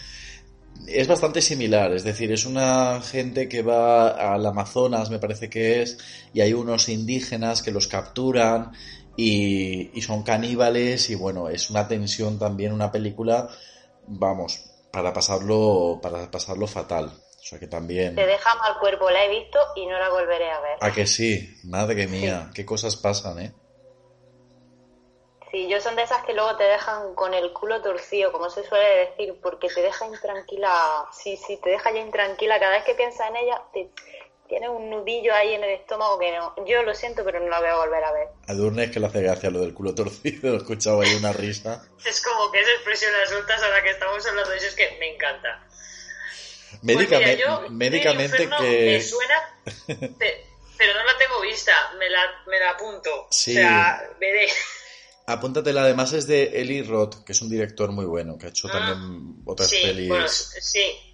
es bastante similar, es decir, es una gente que va al Amazonas, me parece que es, y hay unos indígenas que los capturan y, son caníbales y bueno, es una tensión también, una película, vamos, para pasarlo, para pasarlo fatal. O sea que también... Te deja mal cuerpo, la he visto y no la volveré a ver. ¿A que sí? Madre mía, qué cosas pasan, ¿eh? Sí, yo son de esas que luego te dejan con el culo torcido, como se suele decir, porque te deja intranquila. Sí, sí, te deja ya intranquila. Cada vez que piensas en ella, te, tiene un nudillo ahí en el estómago que no. Yo lo siento, pero no la voy a volver a ver. A Durnes que le hace gracia lo del culo torcido, he escuchado ahí una risa. es como que esa expresión la sueltas ahora que estamos hablando de eso, es que me encanta. Médicamente, pues médicamente que. Me suena, pero no la tengo vista, me la, me la apunto. Sí. O sea, veré. Apúntatela, además es de Eli Roth, que es un director muy bueno, que ha hecho ah, también otras sí, pelis. sí.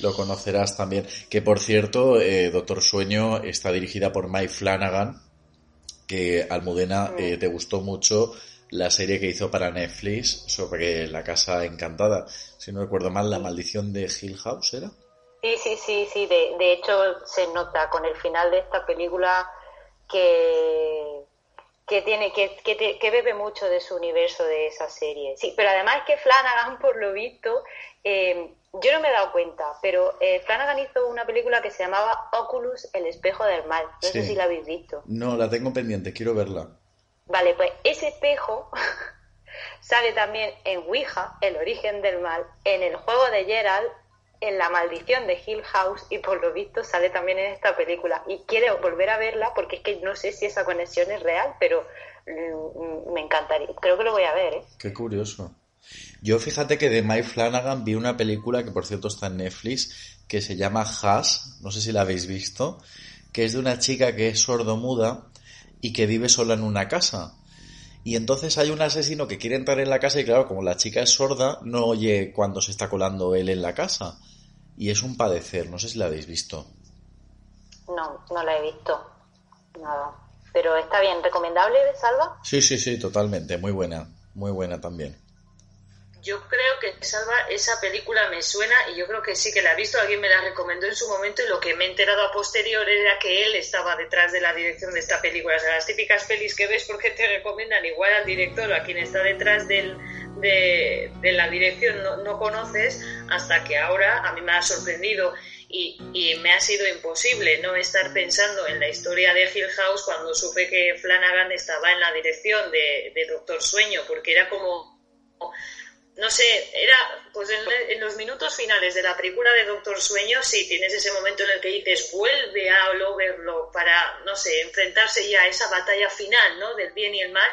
Lo conocerás también. Que por cierto, eh, Doctor Sueño está dirigida por Mike Flanagan, que Almudena mm. eh, te gustó mucho la serie que hizo para Netflix sobre la casa encantada. Si no recuerdo mal, La maldición de Hill House, ¿era? Sí, sí, sí, sí. De, de hecho, se nota con el final de esta película que que tiene que, que, bebe mucho de su universo de esa serie. Sí, pero además que Flanagan, por lo visto, eh, yo no me he dado cuenta, pero eh, Flanagan hizo una película que se llamaba Oculus, el espejo del mal. No sé si la habéis visto. No, la tengo pendiente, quiero verla. Vale, pues ese espejo sale también en Ouija, el origen del mal, en el juego de Gerald en La maldición de Hill House y por lo visto sale también en esta película. Y quiero volver a verla porque es que no sé si esa conexión es real, pero mm, me encantaría. Creo que lo voy a ver. ¿eh? Qué curioso. Yo fíjate que de Mike Flanagan vi una película que por cierto está en Netflix que se llama Hash, no sé si la habéis visto, que es de una chica que es sordomuda y que vive sola en una casa. Y entonces hay un asesino que quiere entrar en la casa y claro, como la chica es sorda, no oye cuando se está colando él en la casa y es un padecer. No sé si la habéis visto. No, no la he visto. Nada. Pero está bien, ¿recomendable, Salva? Sí, sí, sí, totalmente. Muy buena. Muy buena también. Yo creo que Salva, esa película me suena y yo creo que sí que la he visto, alguien me la recomendó en su momento y lo que me he enterado a posterior era que él estaba detrás de la dirección de esta película. O sea, las típicas pelis que ves porque te recomiendan igual al director o a quien está detrás del, de, la dirección no, no, conoces hasta que ahora a mí me ha sorprendido y, y, me ha sido imposible no estar pensando en la historia de Hill House cuando supe que Flanagan estaba en la dirección de, de Doctor Sueño, porque era como no sé, era pues en, los minutos finales de la película de Doctor Sueño, sí, tienes ese momento en el que dices, vuelve a Overlock para, no sé, enfrentarse ya a esa batalla final, ¿no? Del bien y el mal,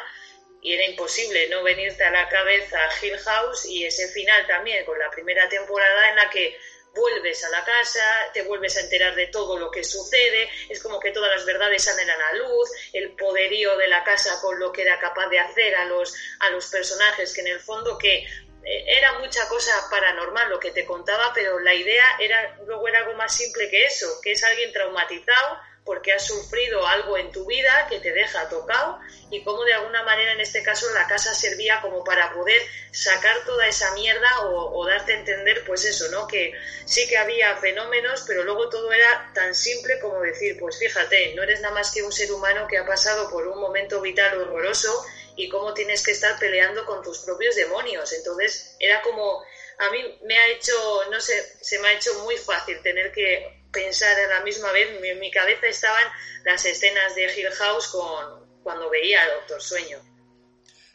y era imposible no venirte a la cabeza Hill House y ese final también con la primera temporada en la que vuelves a la casa, te vuelves a enterar de todo lo que sucede, es como que todas las verdades salen a la luz, el poderío de la casa con lo que era capaz de hacer a los, a los personajes, que en el fondo que era mucha cosa paranormal lo que te contaba, pero la idea era luego era algo más simple que eso, que es alguien traumatizado porque has sufrido algo en tu vida que te deja tocado y cómo de alguna manera en este caso la casa servía como para poder sacar toda esa mierda o, darte a entender pues eso, ¿no? Que sí que había fenómenos, pero luego todo era tan simple como decir, pues fíjate, no eres nada más que un ser humano que ha pasado por un momento vital horroroso y cómo tienes que estar peleando con tus propios demonios. Entonces era como, a mí me ha hecho, no sé, se me ha hecho muy fácil tener que pensar a la misma vez, en mi cabeza estaban las escenas de Hill House con, cuando veía al Doctor Sueño.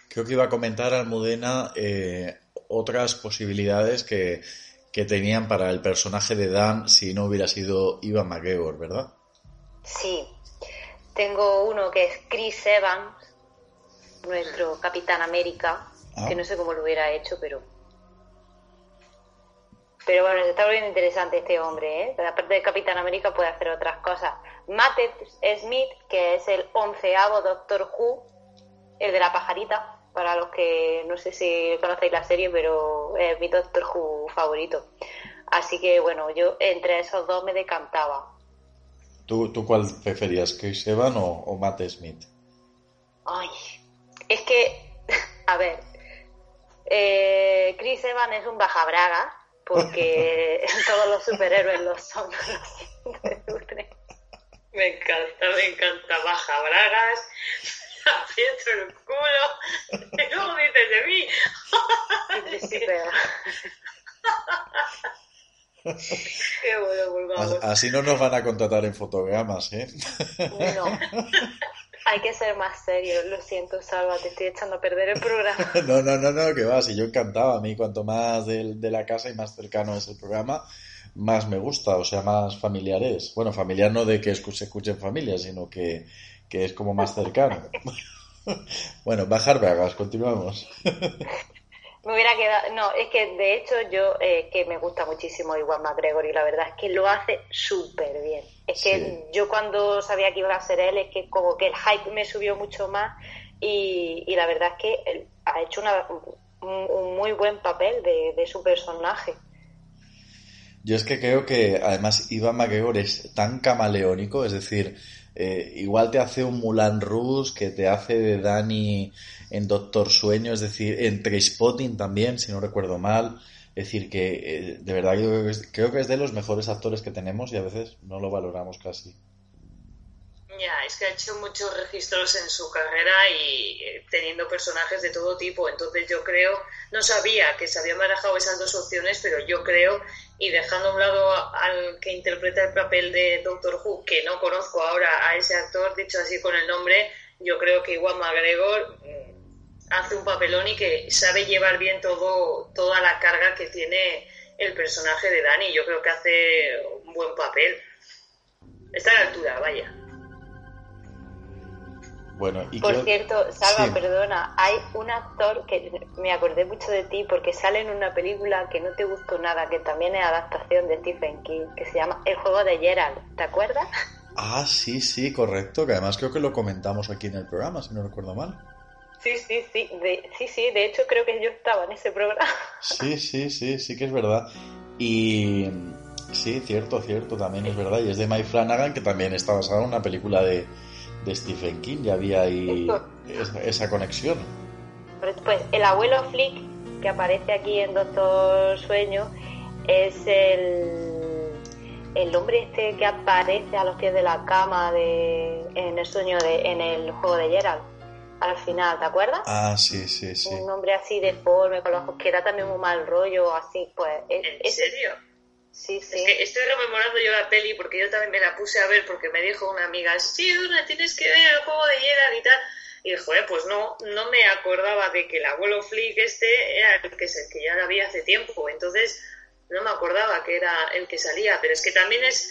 Creo que iba a comentar Almudena eh, otras posibilidades que, que, tenían para el personaje de Dan si no hubiera sido Ivan McGregor, ¿verdad? Sí, tengo uno que es Chris Evans, nuestro Capitán América, que ah. no sé cómo lo hubiera hecho, pero pero bueno, está bien interesante este hombre, ¿eh? Aparte de Capitán América puede hacer otras cosas. Matt Smith, que es el onceavo Doctor Who, el de la pajarita, para los que no sé si conocéis la serie, pero es mi Doctor Who favorito. Así que bueno, yo entre esos dos me decantaba. ¿Tú, tú cuál preferías, Chris Evans o, Matt Smith? Ay, es que, a ver, eh, Chris Evans es un bajabraga porque todos los superhéroes lo son. me encanta, me encanta. Baja bragas, aprieto el culo, y luego dices de mí. Qué bueno, Así no nos van a contratar en fotogramas, ¿eh? No. Hay que ser más serio, lo siento, Salva, te estoy echando a perder el programa. no, no, no, no, que va, si yo encantaba, a mí cuanto más de, la casa y más cercano es el programa, más me gusta, o sea, más familiar es. Bueno, familiar no de que se escuche en familia, sino que, que es como más cercano. bueno, bajar bragas, continuamos. me hubiera quedado. No, es que de hecho yo eh, que me gusta muchísimo Igual McGregor y la verdad es que lo hace súper bien. Es que yo cuando sabía que iba a ser él, es que como que el hype me subió mucho más y, y la verdad es que él ha hecho una, un, muy buen papel de, de, su personaje. Yo es que creo que además Iván McGregor es tan camaleónico, es decir, eh, igual te hace un Mulan Rouge que te hace de Dani en Doctor Sueño, es decir, en Spotting también, si no recuerdo mal. Es decir, que eh, de verdad yo creo que, es, de los mejores actores que tenemos y a veces no lo valoramos casi. Ya, es que ha hecho muchos registros en su carrera y eh, teniendo personajes de todo tipo. Entonces yo creo, no sabía que se habían manejado esas dos opciones, pero yo creo, y dejando a un lado al que interpreta el papel de Doctor Who, que no conozco ahora a ese actor, dicho así con el nombre, yo creo que Iwan McGregor mm, hace un papelón y que sabe llevar bien todo, toda la carga que tiene el personaje de Dani. Yo creo que hace un buen papel. Está a la altura, vaya. Bueno, y Por cierto, Salva, perdona, hay un actor que me acordé mucho de ti porque sale en una película que no te gustó nada, que también es adaptación de Stephen King, que se llama El juego de Gerald. ¿Te acuerdas? Ah, sí, sí, correcto, que además creo que lo comentamos aquí en el programa, si no recuerdo mal. Sí, sí, sí. De, sí, sí, de hecho creo que yo estaba en ese programa. Sí, sí, sí, sí que es verdad. Y sí, cierto, cierto, también es verdad. Y es de Mike Flanagan, que también está basado en una película de, Stephen King. Ya había ahí esa, conexión. Pues el abuelo Flick, que aparece aquí en Doctor Sueño, es el, el hombre este que aparece a los pies de la cama de, en el sueño de, en el juego de Gerald al final, ¿te acuerdas? Ah, sí, sí, sí. Un hombre así deforme, con los ojos que da también un mal rollo, así, pues. ¿En serio? Sí, sí. Es que estoy rememorando yo la peli porque yo también me la puse a ver porque me dijo una amiga, sí, Duna, tienes que ver el juego de Gerard y tal. Y dije, pues no, no me acordaba de que el abuelo Flick este era el que, que ya la vi hace tiempo. Entonces, no me acordaba que era el que salía. Pero es que también es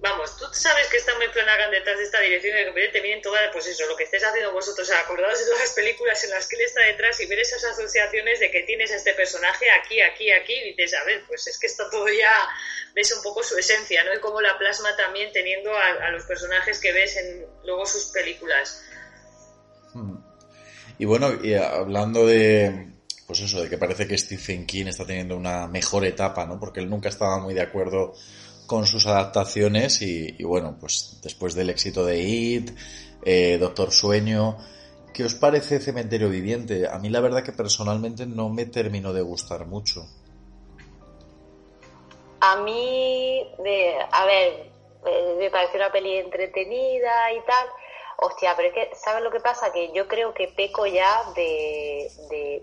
vamos, tú sabes que está muy Flanagan detrás de esta dirección y repente te vienen todas, pues eso, lo que estés haciendo vosotros, acordados de todas las películas en las que él está detrás y ver esas asociaciones de que tienes a este personaje aquí, aquí, aquí, y dices, a ver, pues es que está todo ya, ves un poco su esencia, ¿no? Y cómo la plasma también teniendo a, los personajes que ves en luego sus películas. Hmm. Y bueno, y hablando de, pues eso, de que parece que Stephen King está teniendo una mejor etapa, ¿no? Porque él nunca estaba muy de acuerdo con sus adaptaciones y, bueno, pues después del éxito de It, eh, Doctor Sueño, ¿qué os parece Cementerio Viviente? A mí la verdad que personalmente no me terminó de gustar mucho. A mí, de, a ver, eh, me pareció una peli entretenida y tal, Hostia, pero es que, ¿sabes lo que pasa? Que yo creo que peco ya de,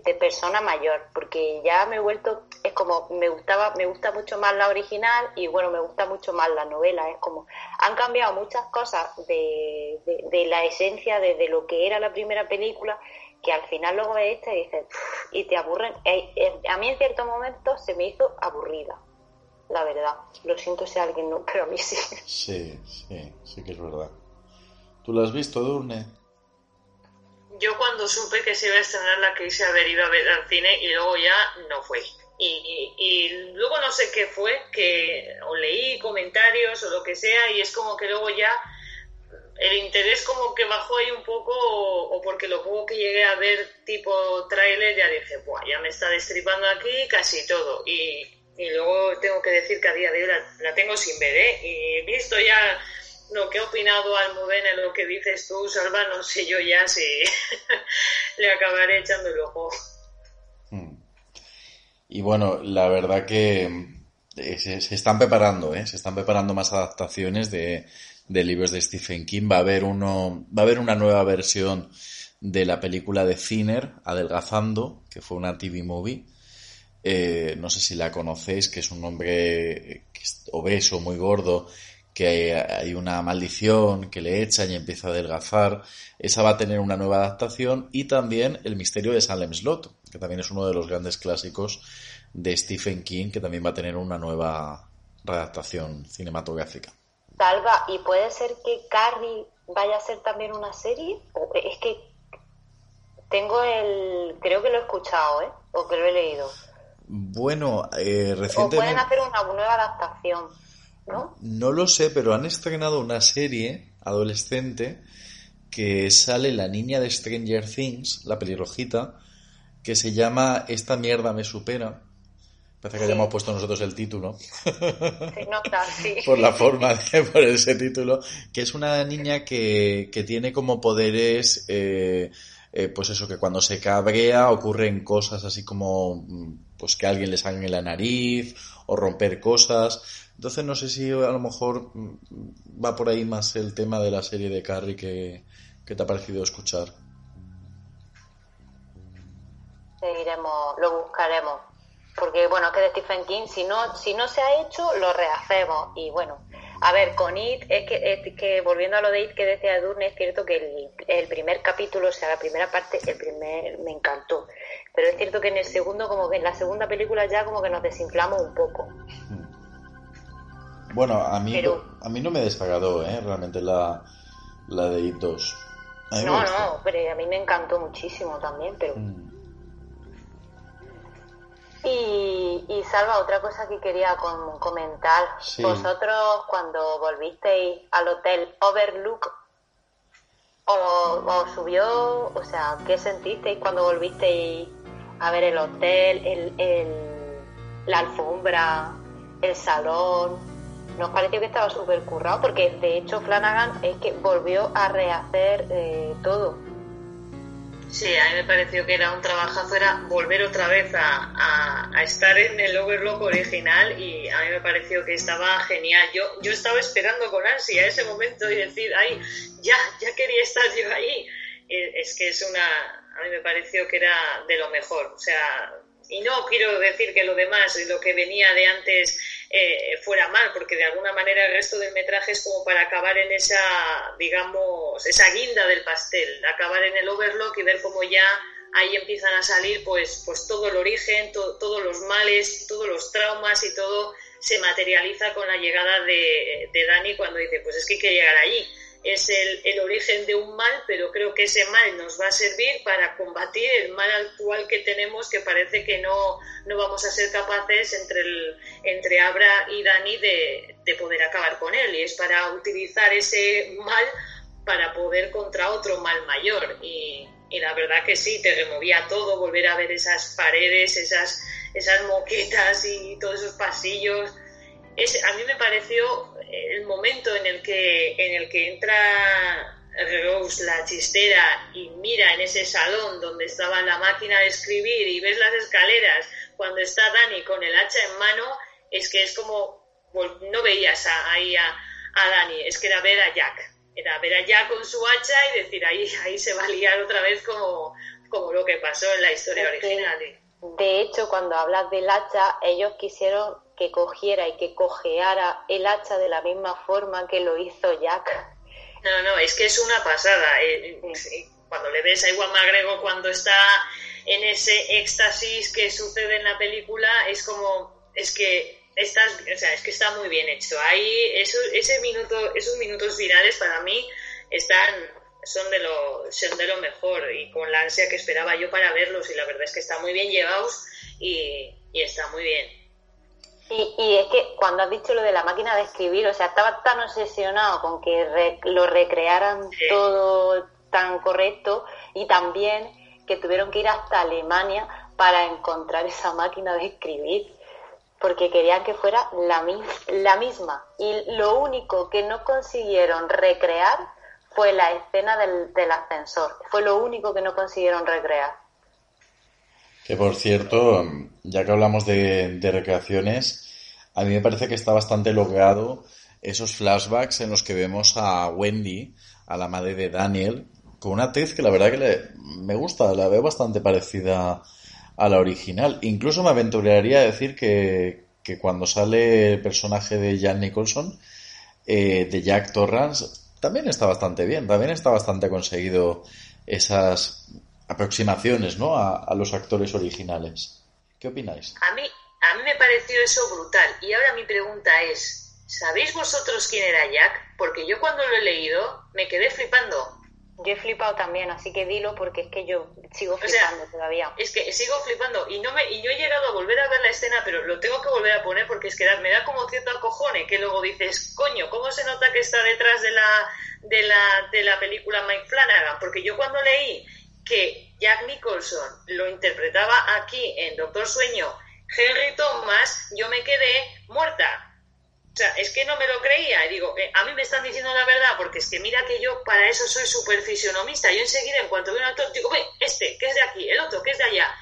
de, persona mayor, porque ya me he vuelto, es como, me gustaba, me gusta mucho más la original y bueno, me gusta mucho más la novela, es como, han cambiado muchas cosas de, de, la esencia de, lo que era la primera película, que al final luego ves esta y dices, y te aburren. Eh, eh, a mí en ciertos momentos se me hizo aburrida, la verdad. Lo siento si alguien no, pero a mí sí. Sí, sí, sí que es verdad. ¿Tú lo has visto, Durne? Yo cuando supe que se iba a estrenar la quise haber ido a ver al cine y luego ya no fue. Y, luego no sé qué fue, que o leí comentarios o lo que sea y es como que luego ya el interés como que bajó ahí un poco o, porque lo poco que llegué a ver tipo trailer ya dije, Buah, ya me está destripando aquí casi todo. Y, luego tengo que decir que a día de hoy la, la tengo sin ver, ¿eh? Y visto ya lo que ha opinado Almudena, lo que dices tú, Salva, no sé yo ya si le acabaré echando el ojo. Hmm. Y bueno, la verdad que eh, se, están preparando, ¿eh? Se están preparando más adaptaciones de, libros de Stephen King. Va a haber uno, va a haber una nueva versión de la película de Thinner, Adelgazando, que fue una TV movie. Eh, no sé si la conocéis, que es un hombre obeso, muy gordo, que hay, una maldición que le echan y empieza a adelgazar. Esa va a tener una nueva adaptación y también El misterio de Salem Slot, que también es uno de los grandes clásicos de Stephen King, que también va a tener una nueva adaptación cinematográfica. Salva, ¿y puede ser que Carrie vaya a ser también una serie? Es que tengo el... creo que lo he escuchado, ¿eh? O que lo he leído. Bueno, eh, recientemente... O pueden hacer una nueva adaptación. ¿No? lo sé, pero han estrenado una serie adolescente que sale la niña de Stranger Things, la pelirrojita, que se llama Esta mierda me supera. Parece que hayamos puesto nosotros el título. por la forma de por ese título. Que es una niña que, que tiene como poderes, eh, eh, pues eso, que cuando se cabrea ocurren cosas así como, pues que alguien le salga en la nariz o romper cosas. Entonces no sé si a lo mejor mm, va por ahí más el tema de la serie de Carrie que, te ha parecido escuchar. Seguiremos, lo buscaremos. Porque bueno, que de Stephen King, si no, si no se ha hecho, lo rehacemos. Y bueno, a ver, con It, es que, es que volviendo a lo de It que decía Edurne, es cierto que el, el, primer capítulo, o sea, la primera parte, el primer me encantó. Pero es cierto que en el segundo, como que en la segunda película ya como que nos desinflamos un poco. Hmm. Bueno, a mí, a mí no me desagradó, ¿eh? Realmente la, la de It 2. No, no, pero a mí me encantó muchísimo también, pero... Mm. Y, y, Salva, otra cosa que quería comentar. Vosotros cuando volvisteis al hotel Overlook, ¿os, subió, o sea, qué sentisteis cuando volvisteis a ver el hotel, el, el, la alfombra, el salón? Nos pareció que estaba súper currado porque de hecho Flanagan es que volvió a rehacer eh, todo. Sí, a mí me pareció que era un trabajazo, era volver otra vez a, estar en el Overlock original y a mí me pareció que estaba genial. Yo, yo estaba esperando con ansia ese momento y decir, ay, ya, ya quería estar yo ahí. Eh, es que es una, a mí me pareció que era de lo mejor. O sea, y no quiero decir que lo demás, lo que venía de antes eh, fuera mal, porque de alguna manera el resto del metraje es como para acabar en esa, digamos, esa guinda del pastel, acabar en el overlock y ver cómo ya ahí empiezan a salir pues, pues todo el origen, todos los males, todos los traumas y todo se materializa con la llegada de, de Dani cuando dice, pues es que hay que llegar allí es el, el, origen de un mal, pero creo que ese mal nos va a servir para combatir el mal actual que tenemos, que parece que no, no vamos a ser capaces entre, el, entre Abra y Dani de, de poder acabar con él. Y es para utilizar ese mal para poder contra otro mal mayor. Y, y la verdad que sí, te removía todo, volver a ver esas paredes, esas, esas moquetas y todos esos pasillos. Es, a mí me pareció el momento en el que, en el que entra Rose, la chistera, y mira en ese salón donde estaba la máquina de escribir y ves las escaleras cuando está Dani con el hacha en mano, es que es como, no veías ahí a, a, Dani, es que era ver a Jack, era ver a Jack con su hacha y decir, ahí, ahí se va a liar otra vez como, como lo que pasó en la historia original. De hecho, cuando hablas del hacha, ellos quisieron que cogiera y que cojeara el hacha de la misma forma que lo hizo Jack. No, no, es que es una pasada. Eh, cuando le ves a Iwan McGregor cuando está en ese éxtasis que sucede en la película, es como, es que estás, o sea, es que está muy bien hecho. Ahí, ese minuto, esos minutos finales para mí están, son de lo, son de lo mejor y con la ansia que esperaba yo para verlos y la verdad es que están muy bien llevados y, y está muy bien. Y, y, es que cuando has dicho lo de la máquina de escribir, o sea, estaba tan obsesionado con que lo recrearan todo tan correcto y también que tuvieron que ir hasta Alemania para encontrar esa máquina de escribir, porque querían que fuera la, la misma. Y lo único que no consiguieron recrear fue la escena del, del ascensor, fue lo único que no consiguieron recrear. Que por cierto, ya que hablamos de, recreaciones, a mí me parece que está bastante logrado esos flashbacks en los que vemos a Wendy, a la madre de Daniel, con una tez que la verdad que me gusta, la veo bastante parecida a la original. Incluso me aventuraría a decir que, cuando sale el personaje de Jan Nicholson, eh, de Jack Torrance, también está bastante bien, también está bastante conseguido esas aproximaciones ¿no? a, los actores originales. ¿Qué opináis? A mí, a mí me pareció eso brutal. Y ahora mi pregunta es, ¿sabéis vosotros quién era Jack? Porque yo cuando lo he leído me quedé flipando. Yo he flipado también, así que dilo porque es que yo sigo flipando todavía. Es que sigo flipando y no me y yo he llegado a volver a ver la escena, pero lo tengo que volver a poner porque es que me da como cierto acojone que luego dices, coño, ¿cómo se nota que está detrás de la de la de la película Mike Flanagan? Porque yo cuando leí que Jack Nicholson lo interpretaba aquí en Doctor Sueño, Henry Thomas, yo me quedé muerta. O sea, es que no me lo creía. Y digo, eh, a mí me están diciendo la verdad, porque es que mira que yo para eso soy súper fisionomista. Yo enseguida, en cuanto veo un actor, digo, ve, este, que es de aquí, el otro, que es de allá.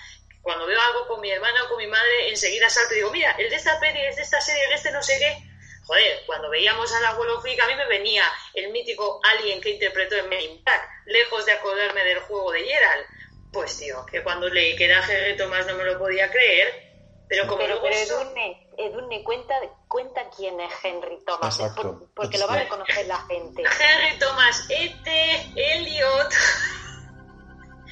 Cuando veo algo con mi hermana o con mi madre, enseguida salto y digo, mira, el de esta peli, el de esta serie, el de este no sé qué. Joder, cuando veíamos al abuelo Fick, a mí me venía el mítico alien que interpretó en Men lejos de acordarme del juego de Gerald pues tío, que cuando leí que era Henry Thomas no me lo podía creer, pero como pero, Edurne, Edurne, cuenta, cuenta quién es Henry Thomas, porque lo va a reconocer la gente. Henry Thomas, E.T., Elliot...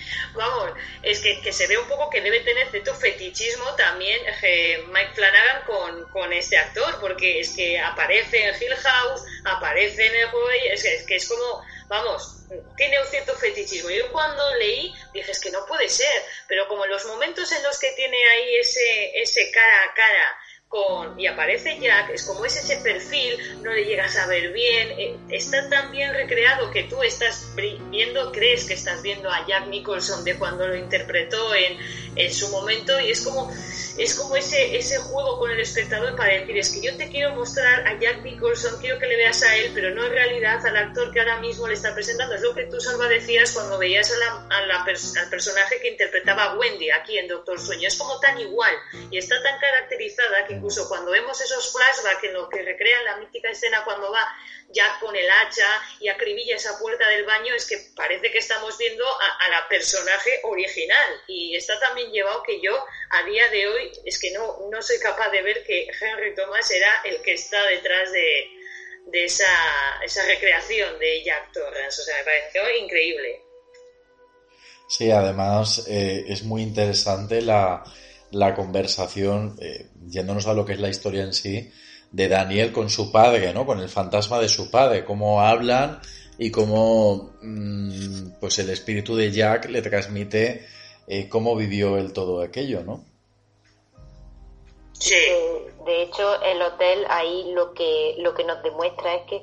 Vamos, es que, que, se ve un poco que debe tener cierto fetichismo también eh, Mike Flanagan con, con, este actor, porque es que aparece en Hill House, aparece en el juego, es, es que es como, vamos, tiene un cierto fetichismo. Yo cuando leí dije, es que no puede ser, pero como los momentos en los que tiene ahí ese, ese cara a cara y aparece Jack, es como es ese perfil, no le llegas a ver bien, eh, está tan bien recreado que tú estás viendo, crees que estás viendo a Jack Nicholson de cuando lo interpretó en, en su momento y es como es como ese, ese juego con el espectador para decir, es que yo te quiero mostrar a Jack Nicholson, quiero que le veas a él, pero no en realidad al actor que ahora mismo le está presentando. Es lo que tú, Salva, decías cuando veías a la, al personaje que interpretaba a Wendy aquí en Doctor Sueño. Es como tan igual y está tan caracterizada que incluso cuando vemos esos flashbacks en lo que recrean la mítica escena cuando va Jack con el hacha y acribilla esa puerta del baño, es que parece que estamos viendo a, a la personaje original. Y está también llevado que yo, a día de hoy, es que no, no soy capaz de ver que Henry Thomas era el que está detrás de, de esa, esa recreación de Jack Torrance. O sea, me pareció increíble. Sí, además eh, es muy interesante la, la conversación. Eh, yéndonos a lo que es la historia en sí, de Daniel con su padre, ¿no? Con el fantasma de su padre, cómo hablan y cómo mm, pues el espíritu de Jack le transmite eh, cómo vivió él todo aquello, ¿no? Sí. De, hecho, el hotel ahí lo que, lo que nos demuestra es que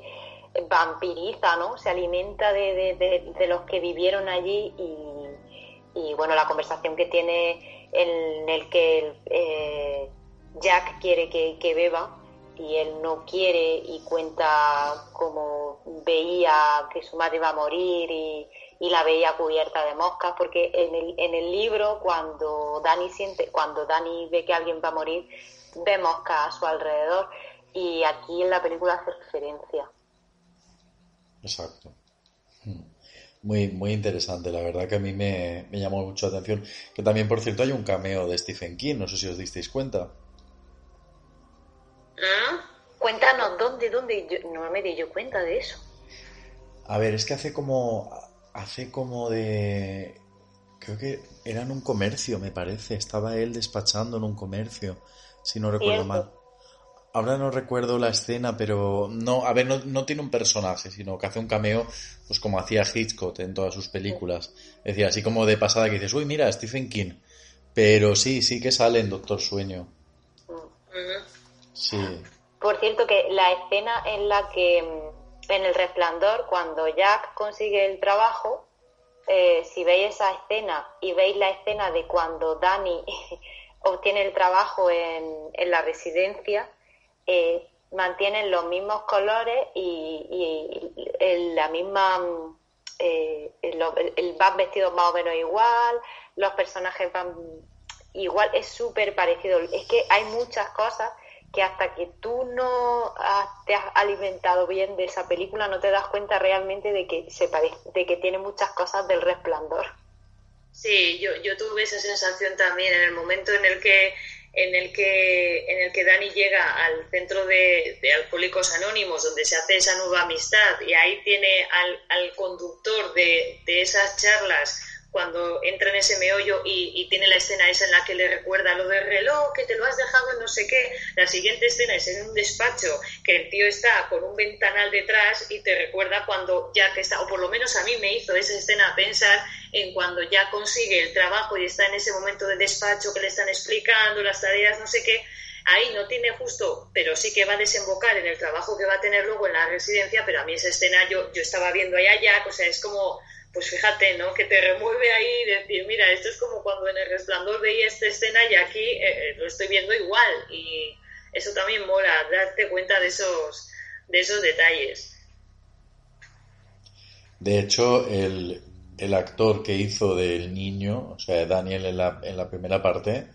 vampiriza, ¿no? Se alimenta de, los que vivieron allí y, bueno, la conversación que tiene en el que eh, Jack quiere que, beba y él no quiere y cuenta cómo veía que su madre iba a morir y, y la veía cubierta de moscas porque en el, en el libro cuando Dani siente cuando Dani ve que alguien va a morir ve moscas a su alrededor y aquí en la película hace referencia exacto muy, muy interesante, la verdad que a mí me, llamó mucho la atención. Que también, por cierto, hay un cameo de Stephen King, no sé si os disteis cuenta. ¿Ah? Cuéntanos, ¿dónde, dónde? no me di yo cuenta de eso. A ver, es que hace como hace como de... Creo que era en un comercio, me parece. Estaba él despachando en un comercio, si no recuerdo mal. Ahora no recuerdo la escena, pero no, a ver, no, tiene un personaje, sino que hace un cameo, pues como hacía Hitchcock en todas sus películas. Es decir, así como de pasada que dices, uy, mira, Stephen King. Pero sí, sí que sale en Doctor Sueño. Sí. Por cierto, que la escena en la que mm, en El Resplandor, cuando Jack consigue el trabajo, eh, si veis esa escena y veis la escena de cuando Danny obtiene el trabajo en, en la residencia, eh, mantienen los mismos colores y, la misma eh, el, van vestidos más o menos igual, los personajes van igual, es súper parecido. Es que hay muchas cosas que hasta que tú no te has alimentado bien de esa película no te das cuenta realmente de que se parece, de que tiene muchas cosas del resplandor. Sí, yo, yo tuve esa sensación también en el momento en el que en el que en el que Dani llega al centro de, de Alcohólicos Anónimos donde se hace esa nueva amistad y ahí tiene al, al conductor de, de esas charlas cuando entra en ese meollo y, tiene la escena esa en la que le recuerda lo del reloj, que te lo has dejado en no sé qué. La siguiente escena es en un despacho que el tío está con un ventanal detrás y te recuerda cuando ya que está, o por lo menos a mí me hizo esa escena pensar en cuando ya consigue el trabajo y está en ese momento de despacho que le están explicando las tareas, no sé qué. Ahí no tiene justo, pero sí que va a desembocar en el trabajo que va a tener luego en la residencia, pero a mí esa escena yo, yo estaba viendo allá ya, o sea, es como pues fíjate, ¿no? Que te remueve ahí y decir, mira, esto es como cuando en el resplandor veía esta escena y aquí eh, eh, lo estoy viendo igual. Y eso también mola, darte cuenta de esos, de esos detalles. De hecho, el, el actor que hizo del niño, o sea, Daniel en la, en la primera parte,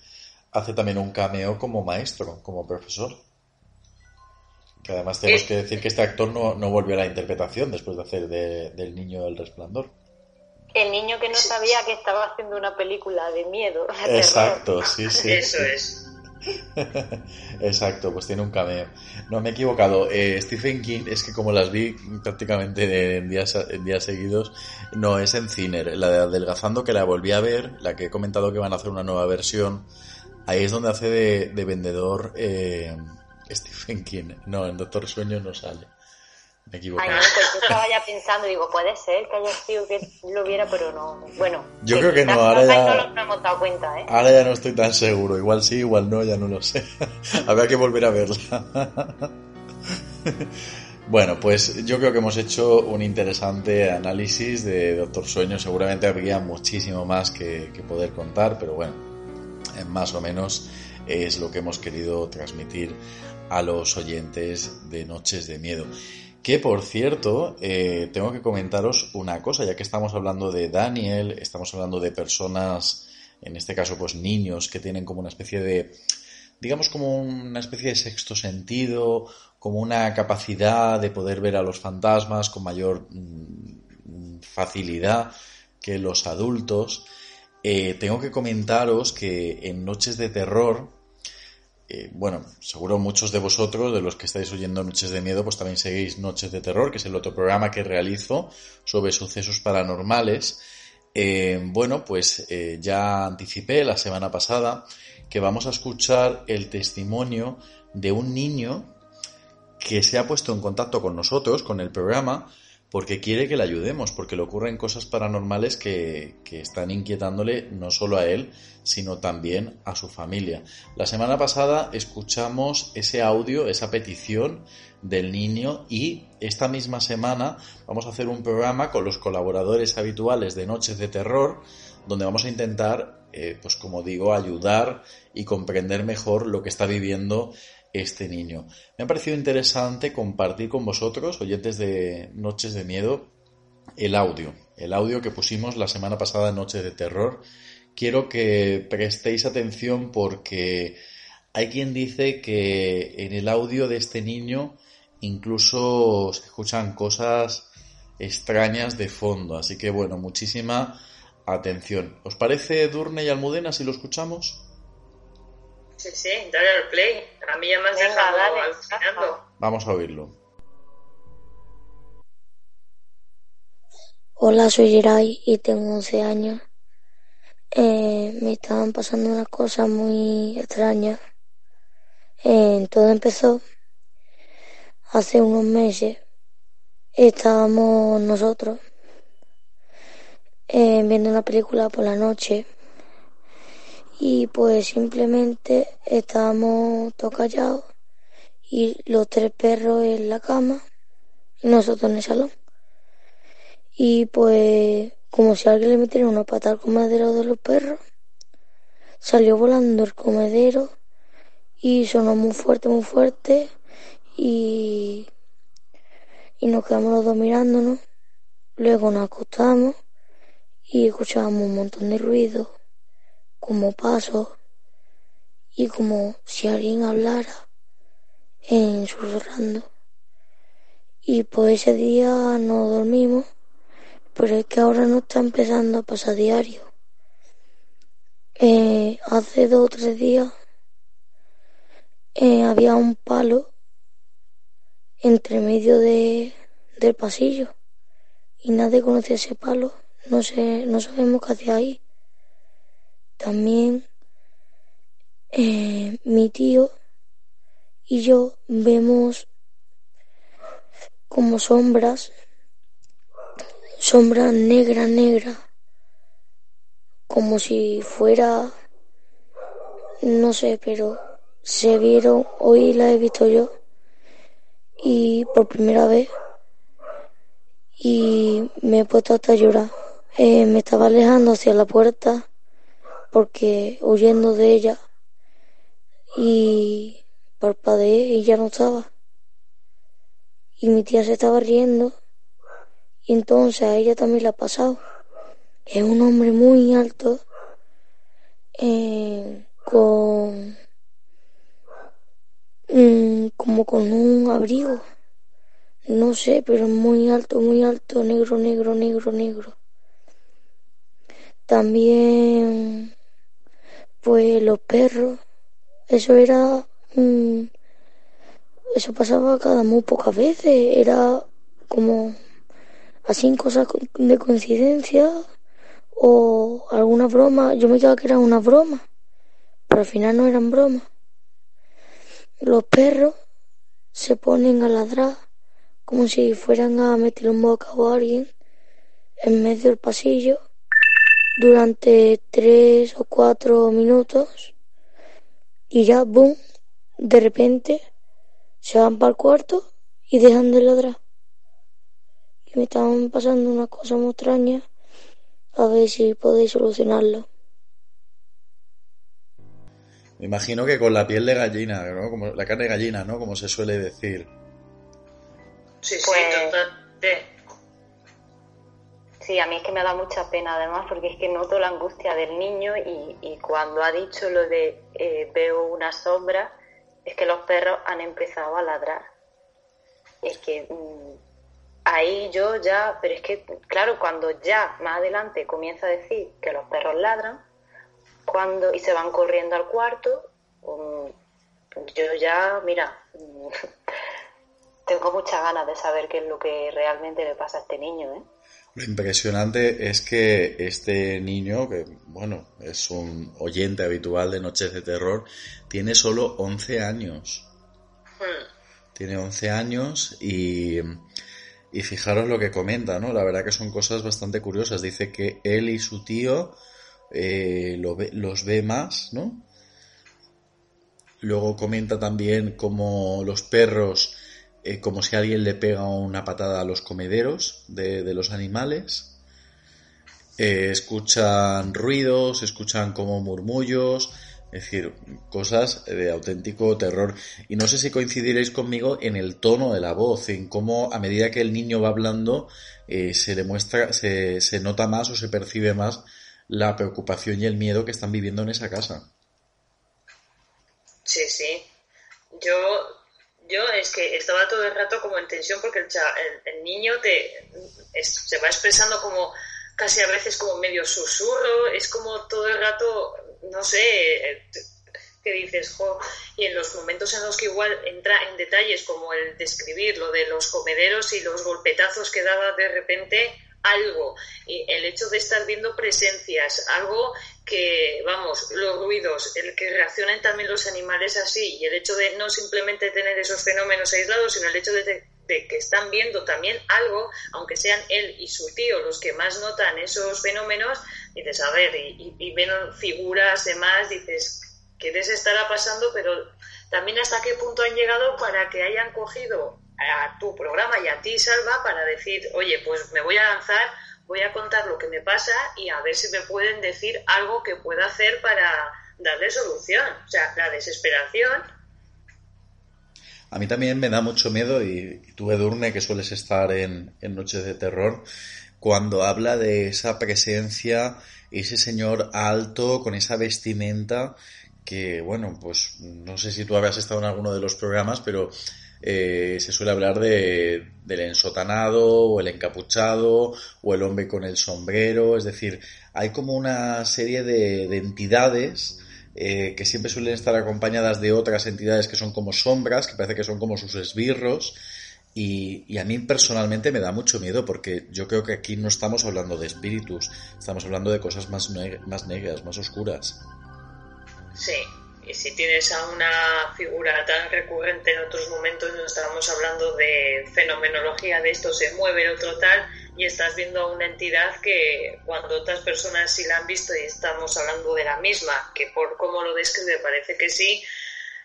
hace también un cameo como maestro, como profesor. Que además tenemos que decir que este actor no, no volvió a la interpretación después de hacer del niño del resplandor. El niño que no sabía que estaba haciendo una película de miedo. Exacto, sí, sí. Eso es. Exacto, pues tiene un cameo. No, me he equivocado. Eh, Stephen King es que como las vi prácticamente en días, en días seguidos, no es en cine. La de Adelgazando que la volví a ver, la que he comentado que van a hacer una nueva versión, ahí es donde hace de, vendedor eh, Stephen King. No, en Doctor Sueño no sale. Me equivoco. Ay, no, pues yo estaba ya pensando, digo, puede ser que haya sido que lo viera, pero no. Bueno, yo creo que no, ahora ya. No hemos dado cuenta, ¿eh? Ahora ya no estoy tan seguro. Igual sí, igual no, ya no lo sé. Habrá que volver a verla. bueno, pues yo creo que hemos hecho un interesante análisis de Doctor Sueño. Seguramente habría muchísimo más que, que poder contar, pero bueno, más o menos es lo que hemos querido transmitir a los oyentes de Noches de Miedo. Que por cierto, eh, tengo que comentaros una cosa, ya que estamos hablando de Daniel, estamos hablando de personas, en este caso pues niños, que tienen como una especie de, digamos como una especie de sexto sentido, como una capacidad de poder ver a los fantasmas con mayor mm, facilidad que los adultos. Eh, tengo que comentaros que en Noches de Terror, eh, bueno, seguro muchos de vosotros, de los que estáis oyendo Noches de Miedo, pues también seguís Noches de Terror, que es el otro programa que realizo sobre sucesos paranormales. Eh, bueno, pues eh, ya anticipé la semana pasada que vamos a escuchar el testimonio de un niño que se ha puesto en contacto con nosotros, con el programa, porque quiere que le ayudemos, porque le ocurren cosas paranormales que, están inquietándole no solo a él, sino también a su familia. La semana pasada escuchamos ese audio, esa petición del niño y esta misma semana vamos a hacer un programa con los colaboradores habituales de Noches de Terror, donde vamos a intentar, eh, pues como digo, ayudar y comprender mejor lo que está viviendo este niño. Me ha parecido interesante compartir con vosotros, oyentes de Noches de Miedo, el audio, el audio que pusimos la semana pasada en Noches de Terror. Quiero que prestéis atención porque hay quien dice que en el audio de este niño incluso se escuchan cosas extrañas de fondo, así que bueno, muchísima atención. ¿Os parece Durne y Almudena si lo escuchamos? Sí, sí, dale al play. A mí ya me has dejado alucinando. Vamos a oírlo. Hola, soy Geray y tengo 11 años. Eh, me estaban pasando unas cosas muy extrañas. Eh, todo empezó hace unos meses. Estábamos nosotros eh, viendo una película por la noche y pues simplemente estábamos todos callados y los tres perros en la cama y nosotros en el salón. Y pues como si alguien le metiera una pata al comedero de los perros, salió volando el comedero y sonó muy fuerte, muy fuerte y, y nos quedamos los dos mirándonos. Luego nos acostamos y escuchábamos un montón de ruido como pasos y como si alguien hablara en susurrando. Y pues ese día no dormimos, pero es que ahora no está empezando a pasar diario. Eh, hace dos o tres días eh, había un palo entre medio de, del pasillo y nadie conocía ese palo. No sé, no sabemos qué hacía ahí. También eh, mi tío y yo vemos como sombras, sombras negra, negra, como si fuera, no sé, pero se vieron, hoy la he visto yo, y por primera vez, y me he puesto hasta llorar. Eh, me estaba alejando hacia la puerta porque huyendo de ella y parpadeé y ya no estaba. Y mi tía se estaba riendo y entonces a ella también le ha pasado. Es un hombre muy alto eh, con mm, como con un abrigo. No sé, pero muy alto, muy alto, negro, negro, negro, negro. También pues los perros, eso era... eso pasaba cada muy pocas veces, era como así cosas de coincidencia o alguna broma. Yo me quedaba que era una broma, pero al final no eran bromas. Los perros se ponen a ladrar como si fueran a meter un bocado a alguien en medio del pasillo durante tres o cuatro minutos y ya, boom, de repente se van para el cuarto y dejan de ladrar. Y me estaban pasando una cosa muy extraña, a ver si podéis solucionarlo. Me imagino que con la piel de gallina, ¿no? Como la carne de gallina, ¿no? Como se suele decir. Sí, sí, totalmente. Sí, a mí es que me da mucha pena además porque es que noto la angustia del niño y, cuando ha dicho lo de eh, veo una sombra, es que los perros han empezado a ladrar. Es que mm, ahí yo ya, pero es que claro, cuando ya más adelante comienza a decir que los perros ladran, cuando y se van corriendo al cuarto, mm, yo ya, mira, tengo muchas ganas de saber qué es lo que realmente le pasa a este niño, ¿eh? Lo impresionante es que este niño, que bueno, es un oyente habitual de Noches de Terror, tiene solo 11 años. Tiene 11 años y, y fijaros lo que comenta, ¿no? La verdad que son cosas bastante curiosas. Dice que él y su tío eh, lo ve- los ve más, ¿no? Luego comenta también como los perros, eh, como si alguien le pega una patada a los comederos de, los animales. Eh, escuchan ruidos, escuchan como murmullos, es decir, cosas de auténtico terror. Y no sé si coincidiréis conmigo en el tono de la voz, en cómo a medida que el niño va hablando eh, se demuestra, se, se nota más o se percibe más la preocupación y el miedo que están viviendo en esa casa. Sí, sí. Yo, yo es que estaba todo el rato como en tensión porque el, el, niño te, se va expresando como casi a veces como medio susurro, es como todo el rato, no sé, eh, que dices, jo, y en los momentos en los que igual entra en detalles como el describir lo de los comederos y los golpetazos que daba de repente algo, y el hecho de estar viendo presencias, algo que, vamos, los ruidos, el que reaccionen también los animales así, y el hecho de no simplemente tener esos fenómenos aislados, sino el hecho de, de que están viendo también algo, aunque sean él y su tío los que más notan esos fenómenos, dices, a ver, y, y- ven figuras, demás, dices, ¿qué les estará pasando? Pero también hasta qué punto han llegado para que hayan cogido a tu programa y a ti, Salva, para decir, oye, pues me voy a lanzar, voy a contar lo que me pasa y a ver si me pueden decir algo que pueda hacer para darle solución. O sea, la desesperación. A mí también me da mucho miedo, y, tú, Edurne, que sueles estar en, en Noches de Terror, cuando habla de esa presencia, ese señor alto con esa vestimenta que, bueno, pues no sé si tú habrás estado en alguno de los programas, pero eh, se suele hablar de, del ensotanado o el encapuchado o el hombre con el sombrero, es decir, hay como una serie de, de entidades eh, que siempre suelen estar acompañadas de otras entidades que son como sombras, que parece que son como sus esbirros, y, a mí personalmente me da mucho miedo porque yo creo que aquí no estamos hablando de espíritus, estamos hablando de cosas más, más negras, más oscuras. Sí, y si tienes a una figura tan recurrente en otros momentos, no estábamos hablando de fenomenología, de esto se mueve, el otro tal, y estás viendo a una entidad que cuando otras personas sí la han visto y estamos hablando de la misma, que por cómo lo describe parece que sí,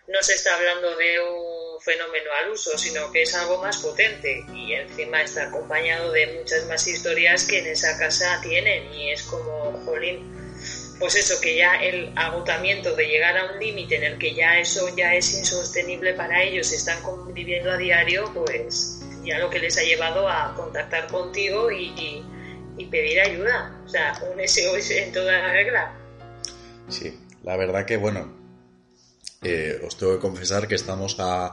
no se está hablando de un fenómeno al uso, sino que es algo más potente. Y encima está acompañado de muchas más historias que en esa casa tienen y es como, jolín, pues eso, que ya el agotamiento de llegar a un límite en el que ya eso ya es insostenible para ellos, están conviviendo a diario, pues ya lo que les ha llevado a contactar contigo y, pedir ayuda, o sea, un SOS en toda la regla. Sí, la verdad que bueno, eh, os tengo que confesar que estamos a,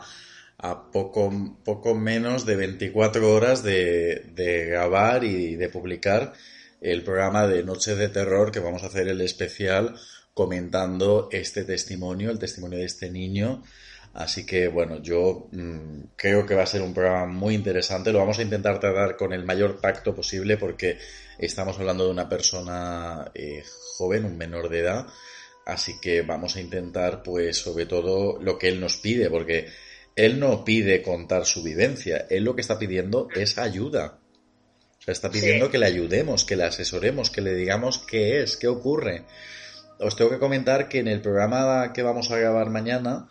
a poco, poco menos de 24 horas de, de, grabar y de publicar el programa de Noche de Terror que vamos a hacer el especial comentando este testimonio, el testimonio de este niño. Así que bueno, yo mmm, creo que va a ser un programa muy interesante. Lo vamos a intentar tratar con el mayor tacto posible porque estamos hablando de una persona eh, joven, un menor de edad. Así que vamos a intentar, pues, sobre todo lo que él nos pide, porque él no pide contar su vivencia, él lo que está pidiendo es ayuda. O sea, está pidiendo sí. que le ayudemos, que le asesoremos, que le digamos qué es, qué ocurre. Os tengo que comentar que en el programa que vamos a grabar mañana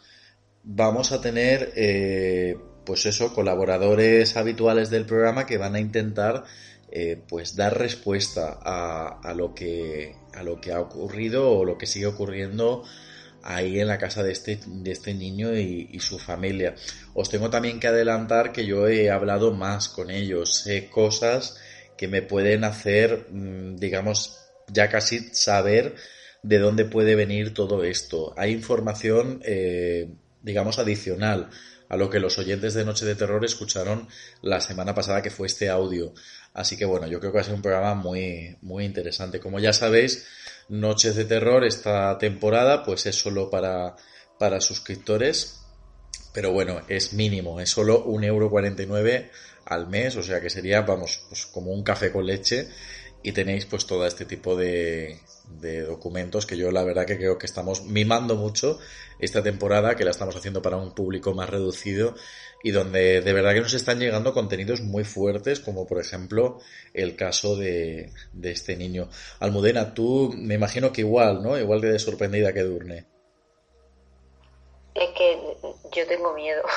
vamos a tener, eh, pues eso, colaboradores habituales del programa que van a intentar, eh, pues, dar respuesta a, a lo que a lo que ha ocurrido o lo que sigue ocurriendo ahí en la casa de este, de este niño y, su familia. Os tengo también que adelantar que yo he hablado más con ellos, sé cosas que me pueden hacer, digamos, ya casi saber de dónde puede venir todo esto. Hay información, eh, digamos, adicional a lo que los oyentes de Noche de Terror escucharon la semana pasada que fue este audio. Así que bueno, yo creo que va a ser un programa muy, muy interesante. Como ya sabéis, Noches de Terror, esta temporada, pues es solo para, para suscriptores. Pero bueno, es mínimo, es solo un euro al mes, o sea que sería, vamos, pues como un café con leche y tenéis pues todo este tipo de, de documentos que yo la verdad que creo que estamos mimando mucho esta temporada, que la estamos haciendo para un público más reducido y donde de verdad que nos están llegando contenidos muy fuertes, como por ejemplo el caso de, de este niño. Almudena, tú me imagino que igual, ¿no? Igual de sorprendida que Durne. Es que yo tengo miedo.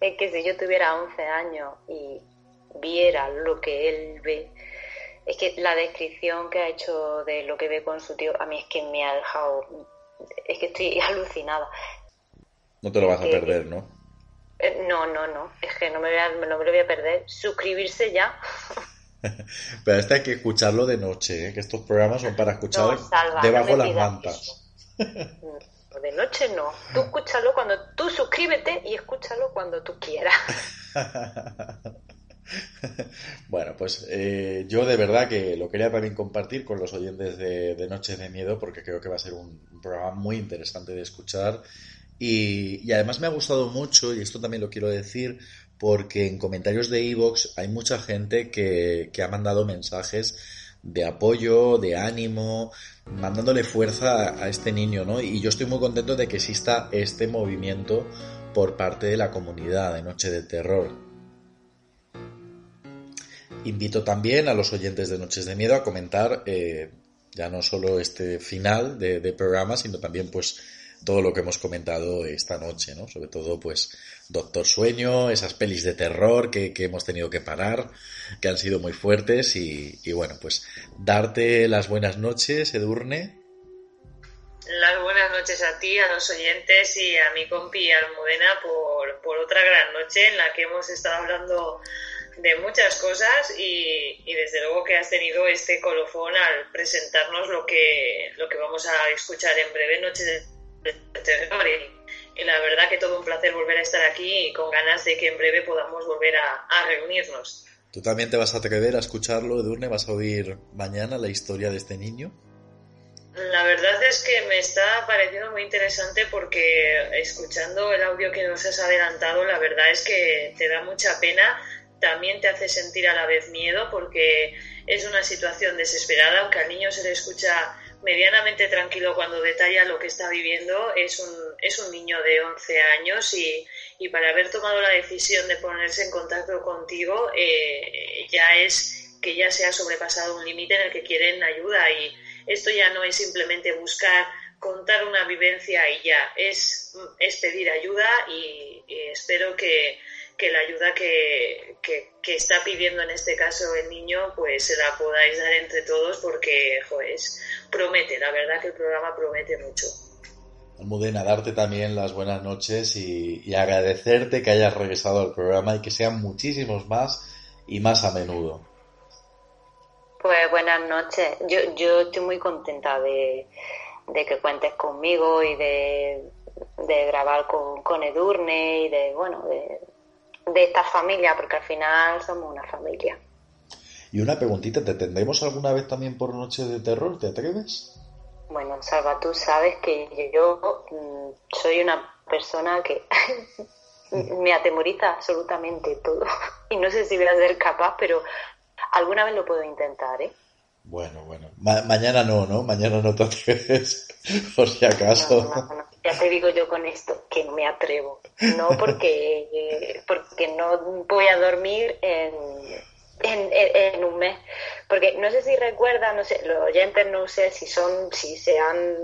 Es que si yo tuviera 11 años y viera lo que él ve, es que la descripción que ha hecho de lo que ve con su tío, a mí es que me ha dejado. Es que estoy alucinada. No te lo vas a perder, ¿no? Eh, no, no, no. Es que no me, voy a, no me lo voy a perder. Suscribirse ya. Pero este hay que escucharlo de noche, ¿eh? que estos programas son para escuchar debajo las mantas. de noche no. Tú escúchalo cuando tú suscríbete y escúchalo cuando tú quieras. bueno, pues eh, yo de verdad que lo quería también compartir con los oyentes de, de Noches de Miedo porque creo que va a ser un programa muy interesante de escuchar y, además me ha gustado mucho, y esto también lo quiero decir, porque en comentarios de Evox hay mucha gente que, que ha mandado mensajes de apoyo, de ánimo, mandándole fuerza a, este niño, ¿no? Y yo estoy muy contento de que exista este movimiento por parte de la comunidad de Noche de Terror. Invito también a los oyentes de Noches de Miedo a comentar eh, ya no solo este final de, de programa, sino también pues todo lo que hemos comentado esta noche, ¿no? Sobre todo, pues, Doctor Sueño, esas pelis de terror que, hemos tenido que parar, que han sido muy fuertes y, bueno, pues, darte las buenas noches, Edurne. Las buenas noches a ti, a los oyentes y a mi compi Almudena por, por otra gran noche en la que hemos estado hablando de muchas cosas y, y, desde luego que has tenido este colofón al presentarnos lo que, lo que vamos a escuchar en breve, Noche de y, la verdad que todo un placer volver a estar aquí y con ganas de que en breve podamos volver a, reunirnos. ¿Tú también te vas a atrever a escucharlo, Edurne? ¿Vas a oír mañana la historia de este niño? La verdad es que me está pareciendo muy interesante porque escuchando el audio que nos has adelantado, la verdad es que te da mucha pena, también te hace sentir a la vez miedo porque es una situación desesperada, aunque al niño se le escucha medianamente tranquilo cuando detalla lo que está viviendo. Es un, es un niño de 11 años y, y para haber tomado la decisión de ponerse en contacto contigo eh, ya es que ya se ha sobrepasado un límite en el que quieren ayuda y esto ya no es simplemente buscar contar una vivencia y ya, es, es pedir ayuda y espero que, que la ayuda que, que, está pidiendo en este caso el niño, pues se la podáis dar entre todos porque, joder, promete, la verdad que el programa promete mucho. Almudena, darte también las buenas noches y, y, agradecerte que hayas regresado al programa y que sean muchísimos más y más a menudo. Pues buenas noches. Yo, yo estoy muy contenta de, de que cuentes conmigo y de, de grabar con, con Edurne y de, bueno, de, de esta familia, porque al final somos una familia. Y una preguntita, ¿te tendremos alguna vez también por noche de terror? ¿Te atreves? Bueno, Salva, tú sabes que yo mm, soy una persona que me atemoriza absolutamente todo. Y no sé si voy a ser capaz, pero alguna vez lo puedo intentar, ¿eh? Bueno, bueno. mañana no, ¿no? Mañana no te atreves, por si acaso. Ya te digo yo con esto, que no me atrevo. No porque, porque no voy a dormir en, en, un mes. Porque no sé si recuerdan, no sé, los oyentes no sé si son, si se han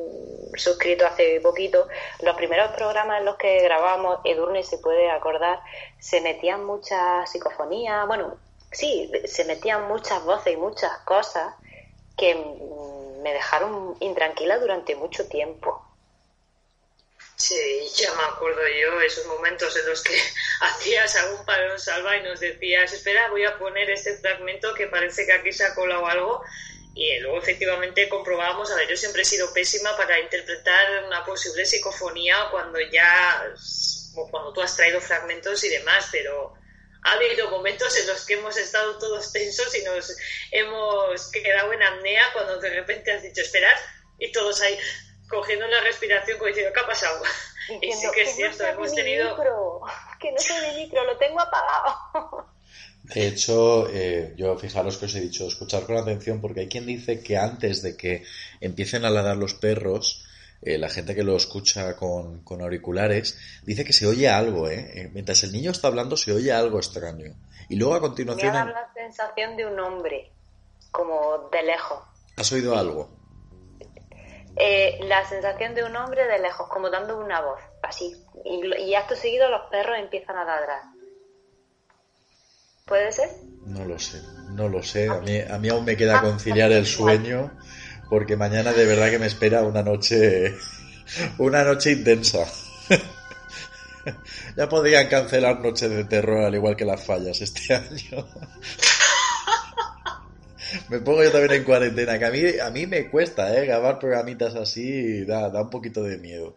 suscrito hace poquito, los primeros programas en los que grabamos, Edurne se puede acordar, se metían muchas psicofonías, bueno, sí, se metían muchas voces y muchas cosas que me dejaron intranquila durante mucho tiempo. Sí, ya me acuerdo yo, esos momentos en los que hacías algún parón salva y nos decías, espera, voy a poner este fragmento que parece que aquí se ha colado algo. Y luego efectivamente comprobábamos, a ver, yo siempre he sido pésima para interpretar una posible psicofonía cuando ya, cuando tú has traído fragmentos y demás, pero ha habido momentos en los que hemos estado todos tensos y nos hemos quedado en apnea cuando de repente has dicho esperar y todos ahí cogiendo la respiración como diciendo ¿qué ha pasado? y sí que es cierto, hemos tenido... Micro, que no sé mi micro, lo tengo apagado. De hecho, eh, yo fijaros que os he dicho, escuchar con atención porque hay quien dice que antes de que empiecen a ladrar los perros, eh, la gente que lo escucha con, auriculares, dice que se oye algo, ¿eh? ¿eh? Mientras el niño está hablando se oye algo extraño. Y luego a continuación... Me da la sensación de un hombre, como de lejos. ¿Has oído algo? Eh, la sensación de un hombre de lejos, como dando una voz, así. Y, y acto seguido los perros empiezan a ladrar. ¿Puede ser? No lo sé, no lo sé. A mí, a mí aún me queda conciliar el sueño porque mañana de verdad que me espera una noche, una noche intensa. ya podrían cancelar noches de terror al igual que las fallas este año. me pongo yo también en cuarentena, que a mí, a mí me cuesta, ¿eh? Grabar programitas así da, da un poquito de miedo.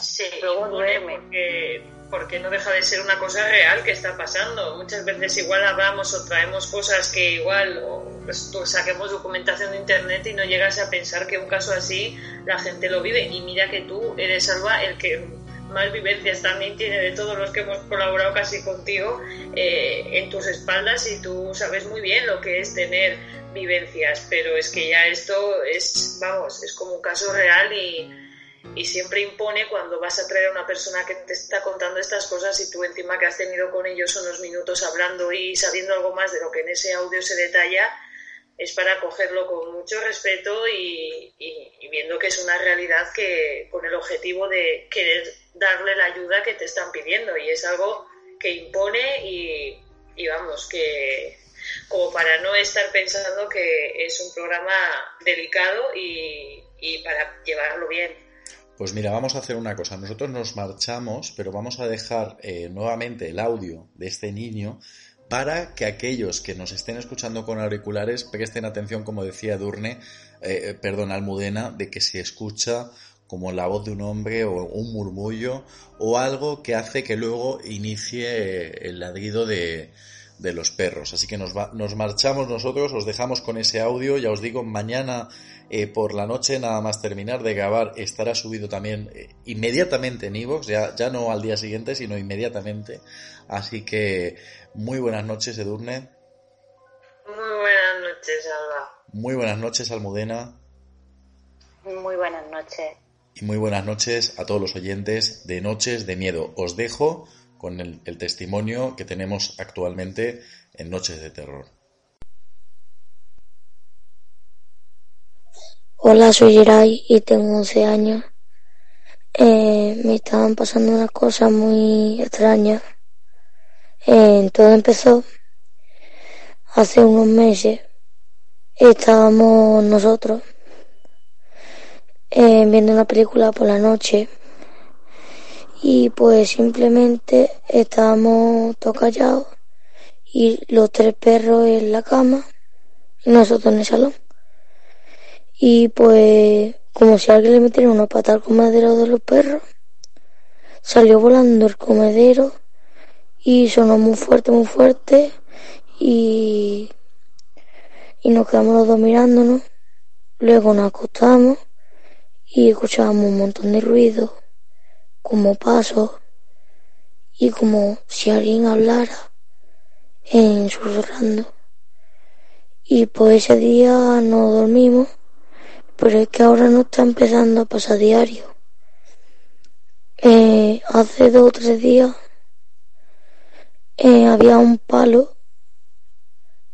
Sí, porque, porque no deja de ser una cosa real que está pasando. Muchas veces igual hablamos o traemos cosas que igual pues, saquemos documentación de internet y no llegas a pensar que un caso así la gente lo vive. Y mira que tú eres, Alba, el que más vivencias. También tiene de todos los que hemos colaborado casi contigo eh, en tus espaldas y tú sabes muy bien lo que es tener vivencias, pero es que ya esto es, vamos, es como un caso real y y siempre impone cuando vas a traer a una persona que te está contando estas cosas y tú encima que has tenido con ellos unos minutos hablando y sabiendo algo más de lo que en ese audio se detalla, es para cogerlo con mucho respeto y, viendo que es una realidad que con el objetivo de querer darle la ayuda que te están pidiendo y es algo que impone y, y vamos, que como para no estar pensando que es un programa delicado y, y para llevarlo bien. Pues mira, vamos a hacer una cosa. Nosotros nos marchamos, pero vamos a dejar eh, nuevamente el audio de este niño para que aquellos que nos estén escuchando con auriculares presten atención, como decía Durne, eh, perdón, Almudena, de que se escucha como la voz de un hombre o un murmullo o algo que hace que luego inicie el ladrido de, de los perros. Así que nos, nos marchamos nosotros, os dejamos con ese audio, ya os digo, mañana eh, por la noche, nada más terminar de grabar, estará subido también eh, inmediatamente en Evox, ya, ya no al día siguiente, sino inmediatamente. Así que muy buenas noches, Edurne. Muy buenas noches, Alba. Muy buenas noches, Almudena. Muy buenas noches. Y muy buenas noches a todos los oyentes de Noches de Miedo. Os dejo con el, testimonio que tenemos actualmente en Noches de Terror. Hola, soy Geray y tengo 11 años. Eh, me estaban pasando unas cosas muy extrañas. Eh, todo empezó hace unos meses. Estábamos nosotros eh, viendo una película por la noche y pues simplemente estábamos todos callados y los tres perros en la cama y nosotros en el salón. Y pues, como si alguien le metiera una pata al comedero de los perros, salió volando el comedero y sonó muy fuerte, muy fuerte y, y nos quedamos los dos mirándonos. Luego nos acostamos y escuchábamos un montón de ruido, como pasos y como si alguien hablara en susurrando. Y pues ese día no dormimos pero es que ahora no está empezando a pasar diario. Eh, hace dos o tres días eh, había un palo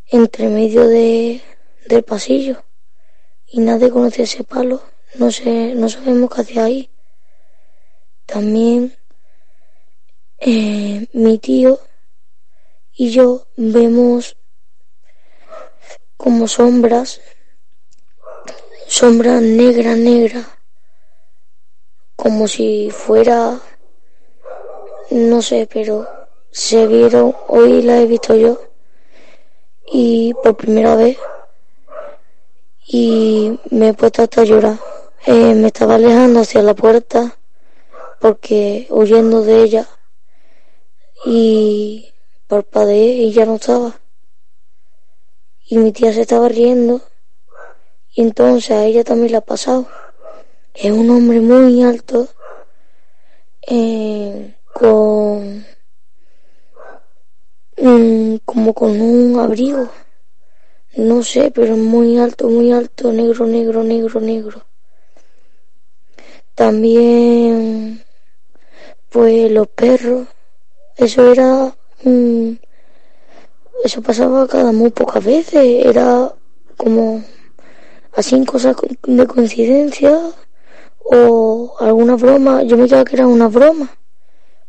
entre medio de, del pasillo y nadie conocía ese palo. No sé, no sabemos qué hacía ahí. También eh, mi tío y yo vemos como sombras sombra negra, negra, como si fuera, no sé, pero se vieron, hoy la he visto yo, y por primera vez, y me he puesto hasta llorar. Eh, me estaba alejando hacia la puerta, porque huyendo de ella, y parpadeé y ya no estaba. Y mi tía se estaba riendo y entonces a ella también le ha pasado. Es un hombre muy alto, eh, con mm, como con un abrigo. No sé, pero muy alto, muy alto, negro, negro, negro, negro. También, pues los perros, eso era, mm, eso pasaba cada muy pocas veces, era como así cosas de coincidencia o alguna broma. Yo me creía que era una broma,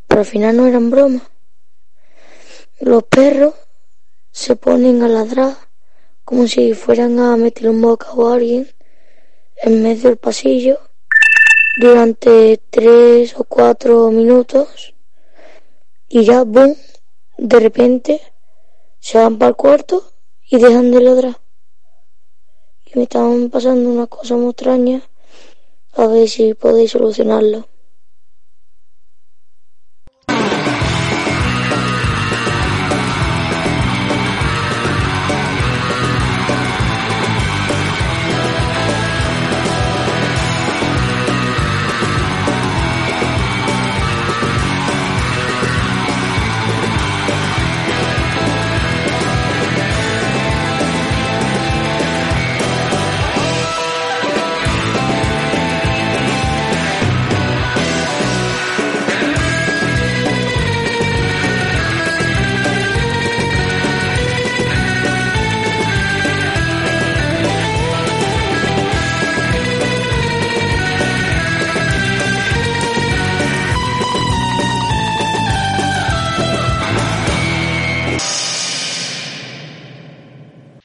pero al final no eran bromas. Los perros se ponen a ladrar como si fueran a meter un bocado a alguien en medio del pasillo durante tres o cuatro minutos y ya, boom, de repente se van para el cuarto y dejan de ladrar. Y me estaban pasando una cosa muy extraña, a ver si podéis solucionarlo.